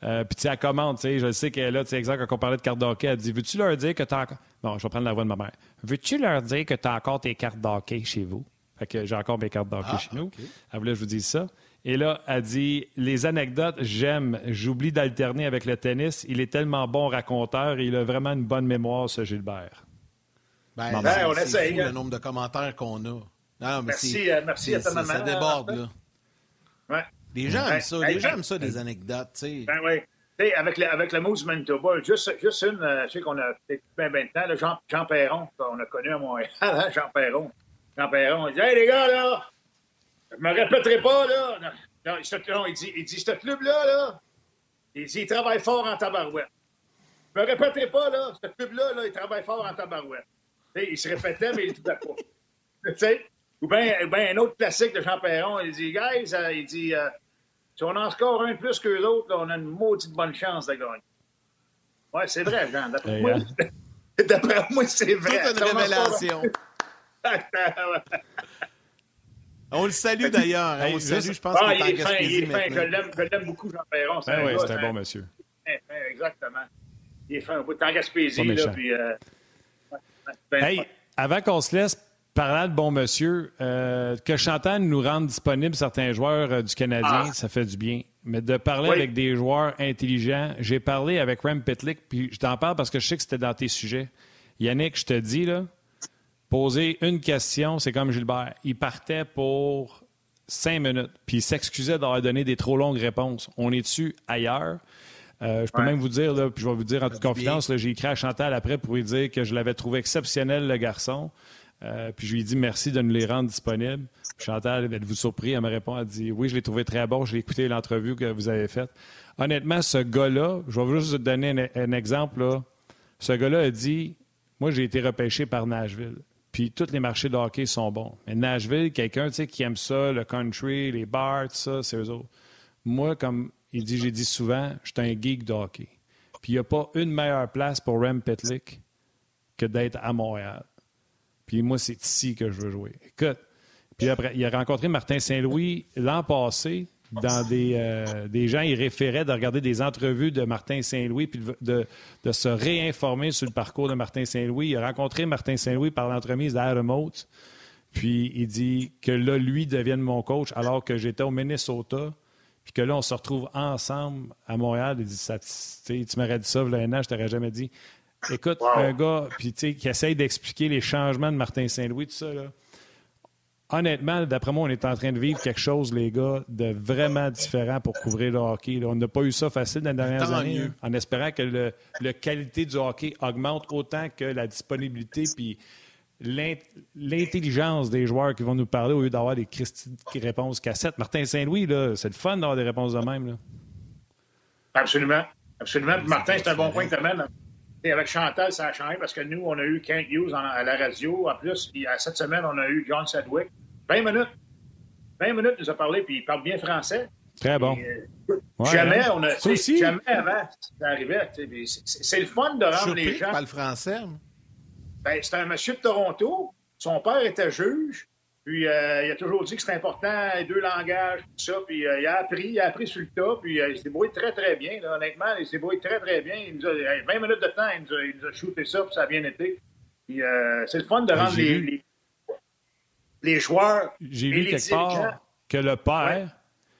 Euh, puis, tu sais, elle commande, tu sais, je sais qu'elle est là, tu sais, exemple, quand on parlait de cartes d'hockey, elle dit Veux-tu leur dire que tu as encore. Bon, je vais prendre la voix de ma mère. Veux-tu leur dire que tu as encore tes cartes d'hockey chez vous? Fait que j'ai encore mes cartes d'hockey ah, chez nous. Elle voulait que je vous dise ça. Et là, elle dit Les anecdotes, j'aime. J'oublie d'alterner avec le tennis. Il est tellement bon raconteur et il a vraiment une bonne mémoire, ce Gilbert. Ben, ben on essaye. le nombre de commentaires qu'on a. Non, merci, euh, merci à ta maman. Ça déborde, là. Ouais. Les gens aiment ça. Les gens aiment ça, des anecdotes, tu sais. Ben oui. Hey, avec, le, avec le mot du Manitoba, juste, juste une, euh, je sais qu'on a peut-être bien, bien de temps, Jean, Jean Perron, on a connu à Montréal, hein, Jean Perron. Jean Perron, il dit Hey les gars, là, je me répéterai pas, là. Non, non, il, dit, il dit, ce club-là, là, il dit, il travaille fort en tabarouette. Je me répéterai pas, là, ce club-là, là, il travaille fort en tabarouette. sais, il se répétait, mais il ne disait pas. tu sais? Ou bien ben, un autre classique de Jean Perron, il dit, guys, euh, il dit, euh, si on en score un plus que l'autre, on a une maudite bonne chance de gagner. Ouais, c'est vrai, Jean. D'après moi, hein? moi c'est vrai. C'est une révélation. On le salue d'ailleurs. on le salue, je pense ah, qu'il est, en Gaspésie maintenant. Je l'aime beaucoup, Jean Perron. Ben oui, c'est un bon monsieur. Exactement. Il est fin. En Gaspésie, là, puis... Euh, ben, hey, avant qu'on se laisse, parlant de bon monsieur, euh, que Chantal nous rende disponible certains joueurs euh, du Canadien, ah. ça fait du bien. Mais de parler avec des joueurs intelligents, j'ai parlé avec Rem Pitlick, puis je t'en parle parce que je sais que c'était dans tes sujets. Yannick, je te dis, là, poser une question, c'est comme Gilbert. Il partait pour cinq minutes, puis il s'excusait d'avoir donné des trop longues réponses. On est dessus ailleurs? Euh, je peux même vous dire, là, puis je vais vous dire en toute confidence, j'ai écrit à Chantal après pour lui dire que je l'avais trouvé exceptionnel, le garçon. Euh, puis je lui ai dit merci de nous les rendre disponibles. Chantal, êtes-vous surpris? Elle me répond, elle dit oui, je l'ai trouvé très bon, j'ai écouté l'entrevue que vous avez faite. Honnêtement, ce gars-là, je vais juste vous donner un, exemple. Là. Ce gars-là a dit Moi, j'ai été repêché par Nashville. Puis tous les marchés de hockey sont bons. Mais Nashville, quelqu'un qui aime ça, le country, les bars, tout ça, c'est eux autres. Moi, comme il dit, j'ai dit souvent, je suis un geek de hockey. Puis il n'y a pas une meilleure place pour Rem Petlick que d'être à Montréal. Puis moi, c'est ici que je veux jouer. Écoute, puis après, il a rencontré Martin Saint-Louis l'an passé dans des, euh, des gens, il référait de regarder des entrevues de Martin Saint-Louis puis de, de, se réinformer sur le parcours de Martin Saint-Louis. Il a rencontré Martin Saint-Louis par l'entremise d'Adam Oates. Puis il dit que là, lui devienne mon coach alors que j'étais au Minnesota. Puis que là, on se retrouve ensemble à Montréal. Il dit, ça, tu m'aurais dit ça, an, je t'aurais jamais dit. Écoute, un gars puis, qui essaye d'expliquer les changements de Martin Saint-Louis, tout ça, là. Honnêtement, d'après moi, on est en train de vivre quelque chose, les gars, de vraiment différent pour couvrir le hockey. On n'a pas eu ça facile dans les dernières années, hein, en espérant que la qualité du hockey augmente autant que la disponibilité puis l'intelligence des joueurs qui vont nous parler au lieu d'avoir des réponses cassettes. Martin Saint-Louis, c'est le fun d'avoir des réponses de même. Là. Absolument. Absolument. Martin, c'est un bon point que tu. Et avec Chantal, ça a changé parce que nous, on a eu Kent Hughes à la radio. En plus, cette semaine, on a eu John Sedgwick. 20 minutes. 20 minutes, il nous a parlé, puis il parle bien français. Très bon. Euh, jamais hein? on a. Jamais avant, ça arrivait. C'est le fun de rendre les gens. parle français. Ben, c'est un monsieur de Toronto. Son père était juge. Puis euh, il a toujours dit que c'était important, les deux langages, tout ça. Puis euh, il a appris, il a appris sur le tas. Puis euh, il se débrouille très, très bien. honnêtement, il se débrouille très, très bien. Il nous a, 20 minutes de temps, il nous a, il nous a shooté ça, puis ça a bien été. Puis c'est le fun de rendre les, les, joueurs. J'ai lu quelque part que le père.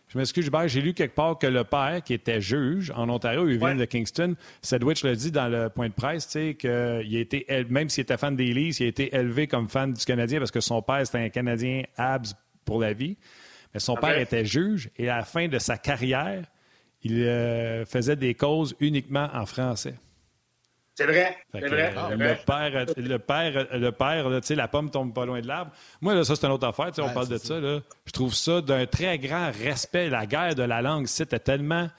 Je m'excuse, Gilbert, j'ai lu quelque part que le père, qui était juge en Ontario, il vient de Kingston, Sedwich l'a dit dans le point de presse, tu sais, qu'il a été, même s'il était fan des Leafs, il a été élevé comme fan du Canadien parce que son père, c'était un Canadien abs pour la vie. Mais son père était juge et à la fin de sa carrière, il euh, faisait des causes uniquement en français. C'est vrai. C'est vrai. Euh, le père, le père, le père, tu sais, la pomme tombe pas loin de l'arbre. Moi, là, ça, c'est une autre affaire. on parle de ça. là. Je trouve ça d'un très grand respect. La guerre de la langue, c'était tellement. Tu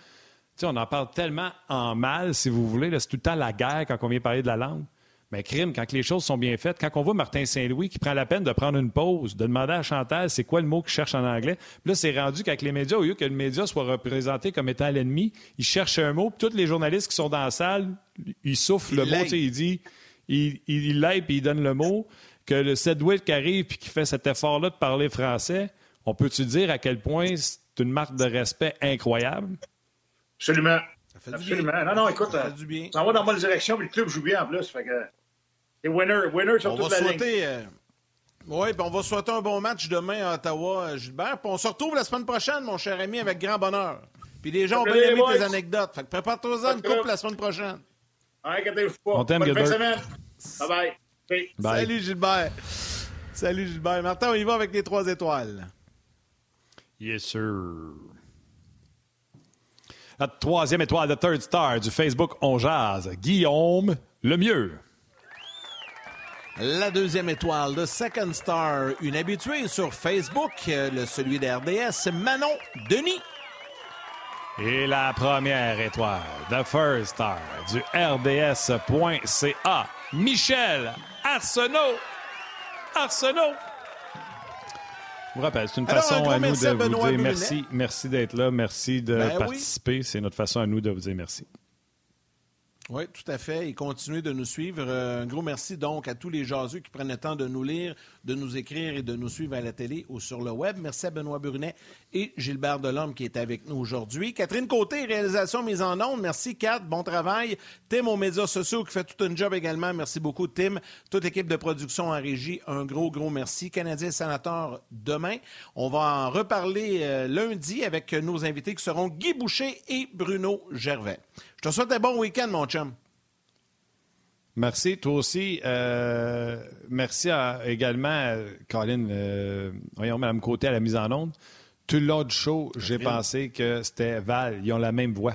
sais, on en parle tellement en mal, si vous voulez. C'est tout le temps la guerre quand on vient parler de la langue. Mais crime, quand les choses sont bien faites, quand on voit Martin Saint-Louis qui prend la peine de prendre une pause, de demander à Chantal c'est quoi le mot qu'il cherche en anglais, puis là, c'est rendu qu'avec les médias, au lieu que le média soit représenté comme étant l'ennemi, il cherche un mot, puis tous les journalistes qui sont dans la salle, ils soufflent le mot, il dit, il, il l'aide, puis il donne le mot, que le Sedwick qui arrive puis qui fait cet effort-là de parler français, on peut-tu dire à quel point c'est une marque de respect incroyable? Absolument. Absolument. Non, non, écoute, ça, fait du bien. ça va dans la bonne direction, puis le club joue bien en plus. Fait que... Et winner, winner sur on toute va la souhaiter, euh, Oui, puis on va souhaiter un bon match demain à Ottawa, euh, Gilbert. Puis on se retrouve la semaine prochaine, mon cher ami, avec grand bonheur. Puis les gens ont bien aimé tes anecdotes. Fait que prépare-toi une coupe la semaine prochaine. On t'aime, Gilbert. Bye bye. Salut, Gilbert. Salut, Gilbert. Martin, on y va avec les trois étoiles. Yes, sir. La troisième étoile de Third Star du Facebook On Jazz, Guillaume Lemieux. La deuxième étoile de Second Star, une habituée sur Facebook, le celui d'RDS, Manon Denis. Et la première étoile, The First Star du RDS.ca, Michel Arsenault. Arsenault. Je vous rappelle, c'est une façon à nous de vous dire merci. Merci d'être là, merci de ben participer. C'est notre façon à nous de vous dire merci. Oui, tout à fait. Et continuez de nous suivre. Euh, un gros merci donc à tous les jaseux qui prennent le temps de nous lire, de nous écrire et de nous suivre à la télé ou sur le web. Merci à Benoît Brunet et Gilbert Delhomme qui est avec nous aujourd'hui. Catherine Côté, réalisation mise en onde. Merci, Kat. Bon travail. Tim aux médias sociaux qui fait tout un job également. Merci beaucoup, Tim. Toute l'équipe de production en régie, un gros, gros merci. Canadien sénateur demain. On va en reparler euh, lundi avec nos invités qui seront Guy Boucher et Bruno Gervais. Je te souhaite un bon week-end, mon chum. Merci, toi aussi. Euh, merci également, Colin, euh, voyons, Mme Côté à la mise en onde. Tout du show, j'ai pensé que c'était Val. Ils ont la même voix.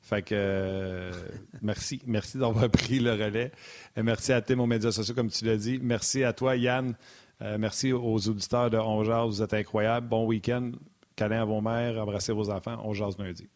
Fait que euh, merci. Merci d'avoir pris le relais. Et merci à Tim aux médias sociaux, comme tu l'as dit. Merci à toi, Yann. merci aux auditeurs de On Vous êtes incroyables. Bon week-end. Câlin à vos mères. Embrassez vos enfants. On jase lundi.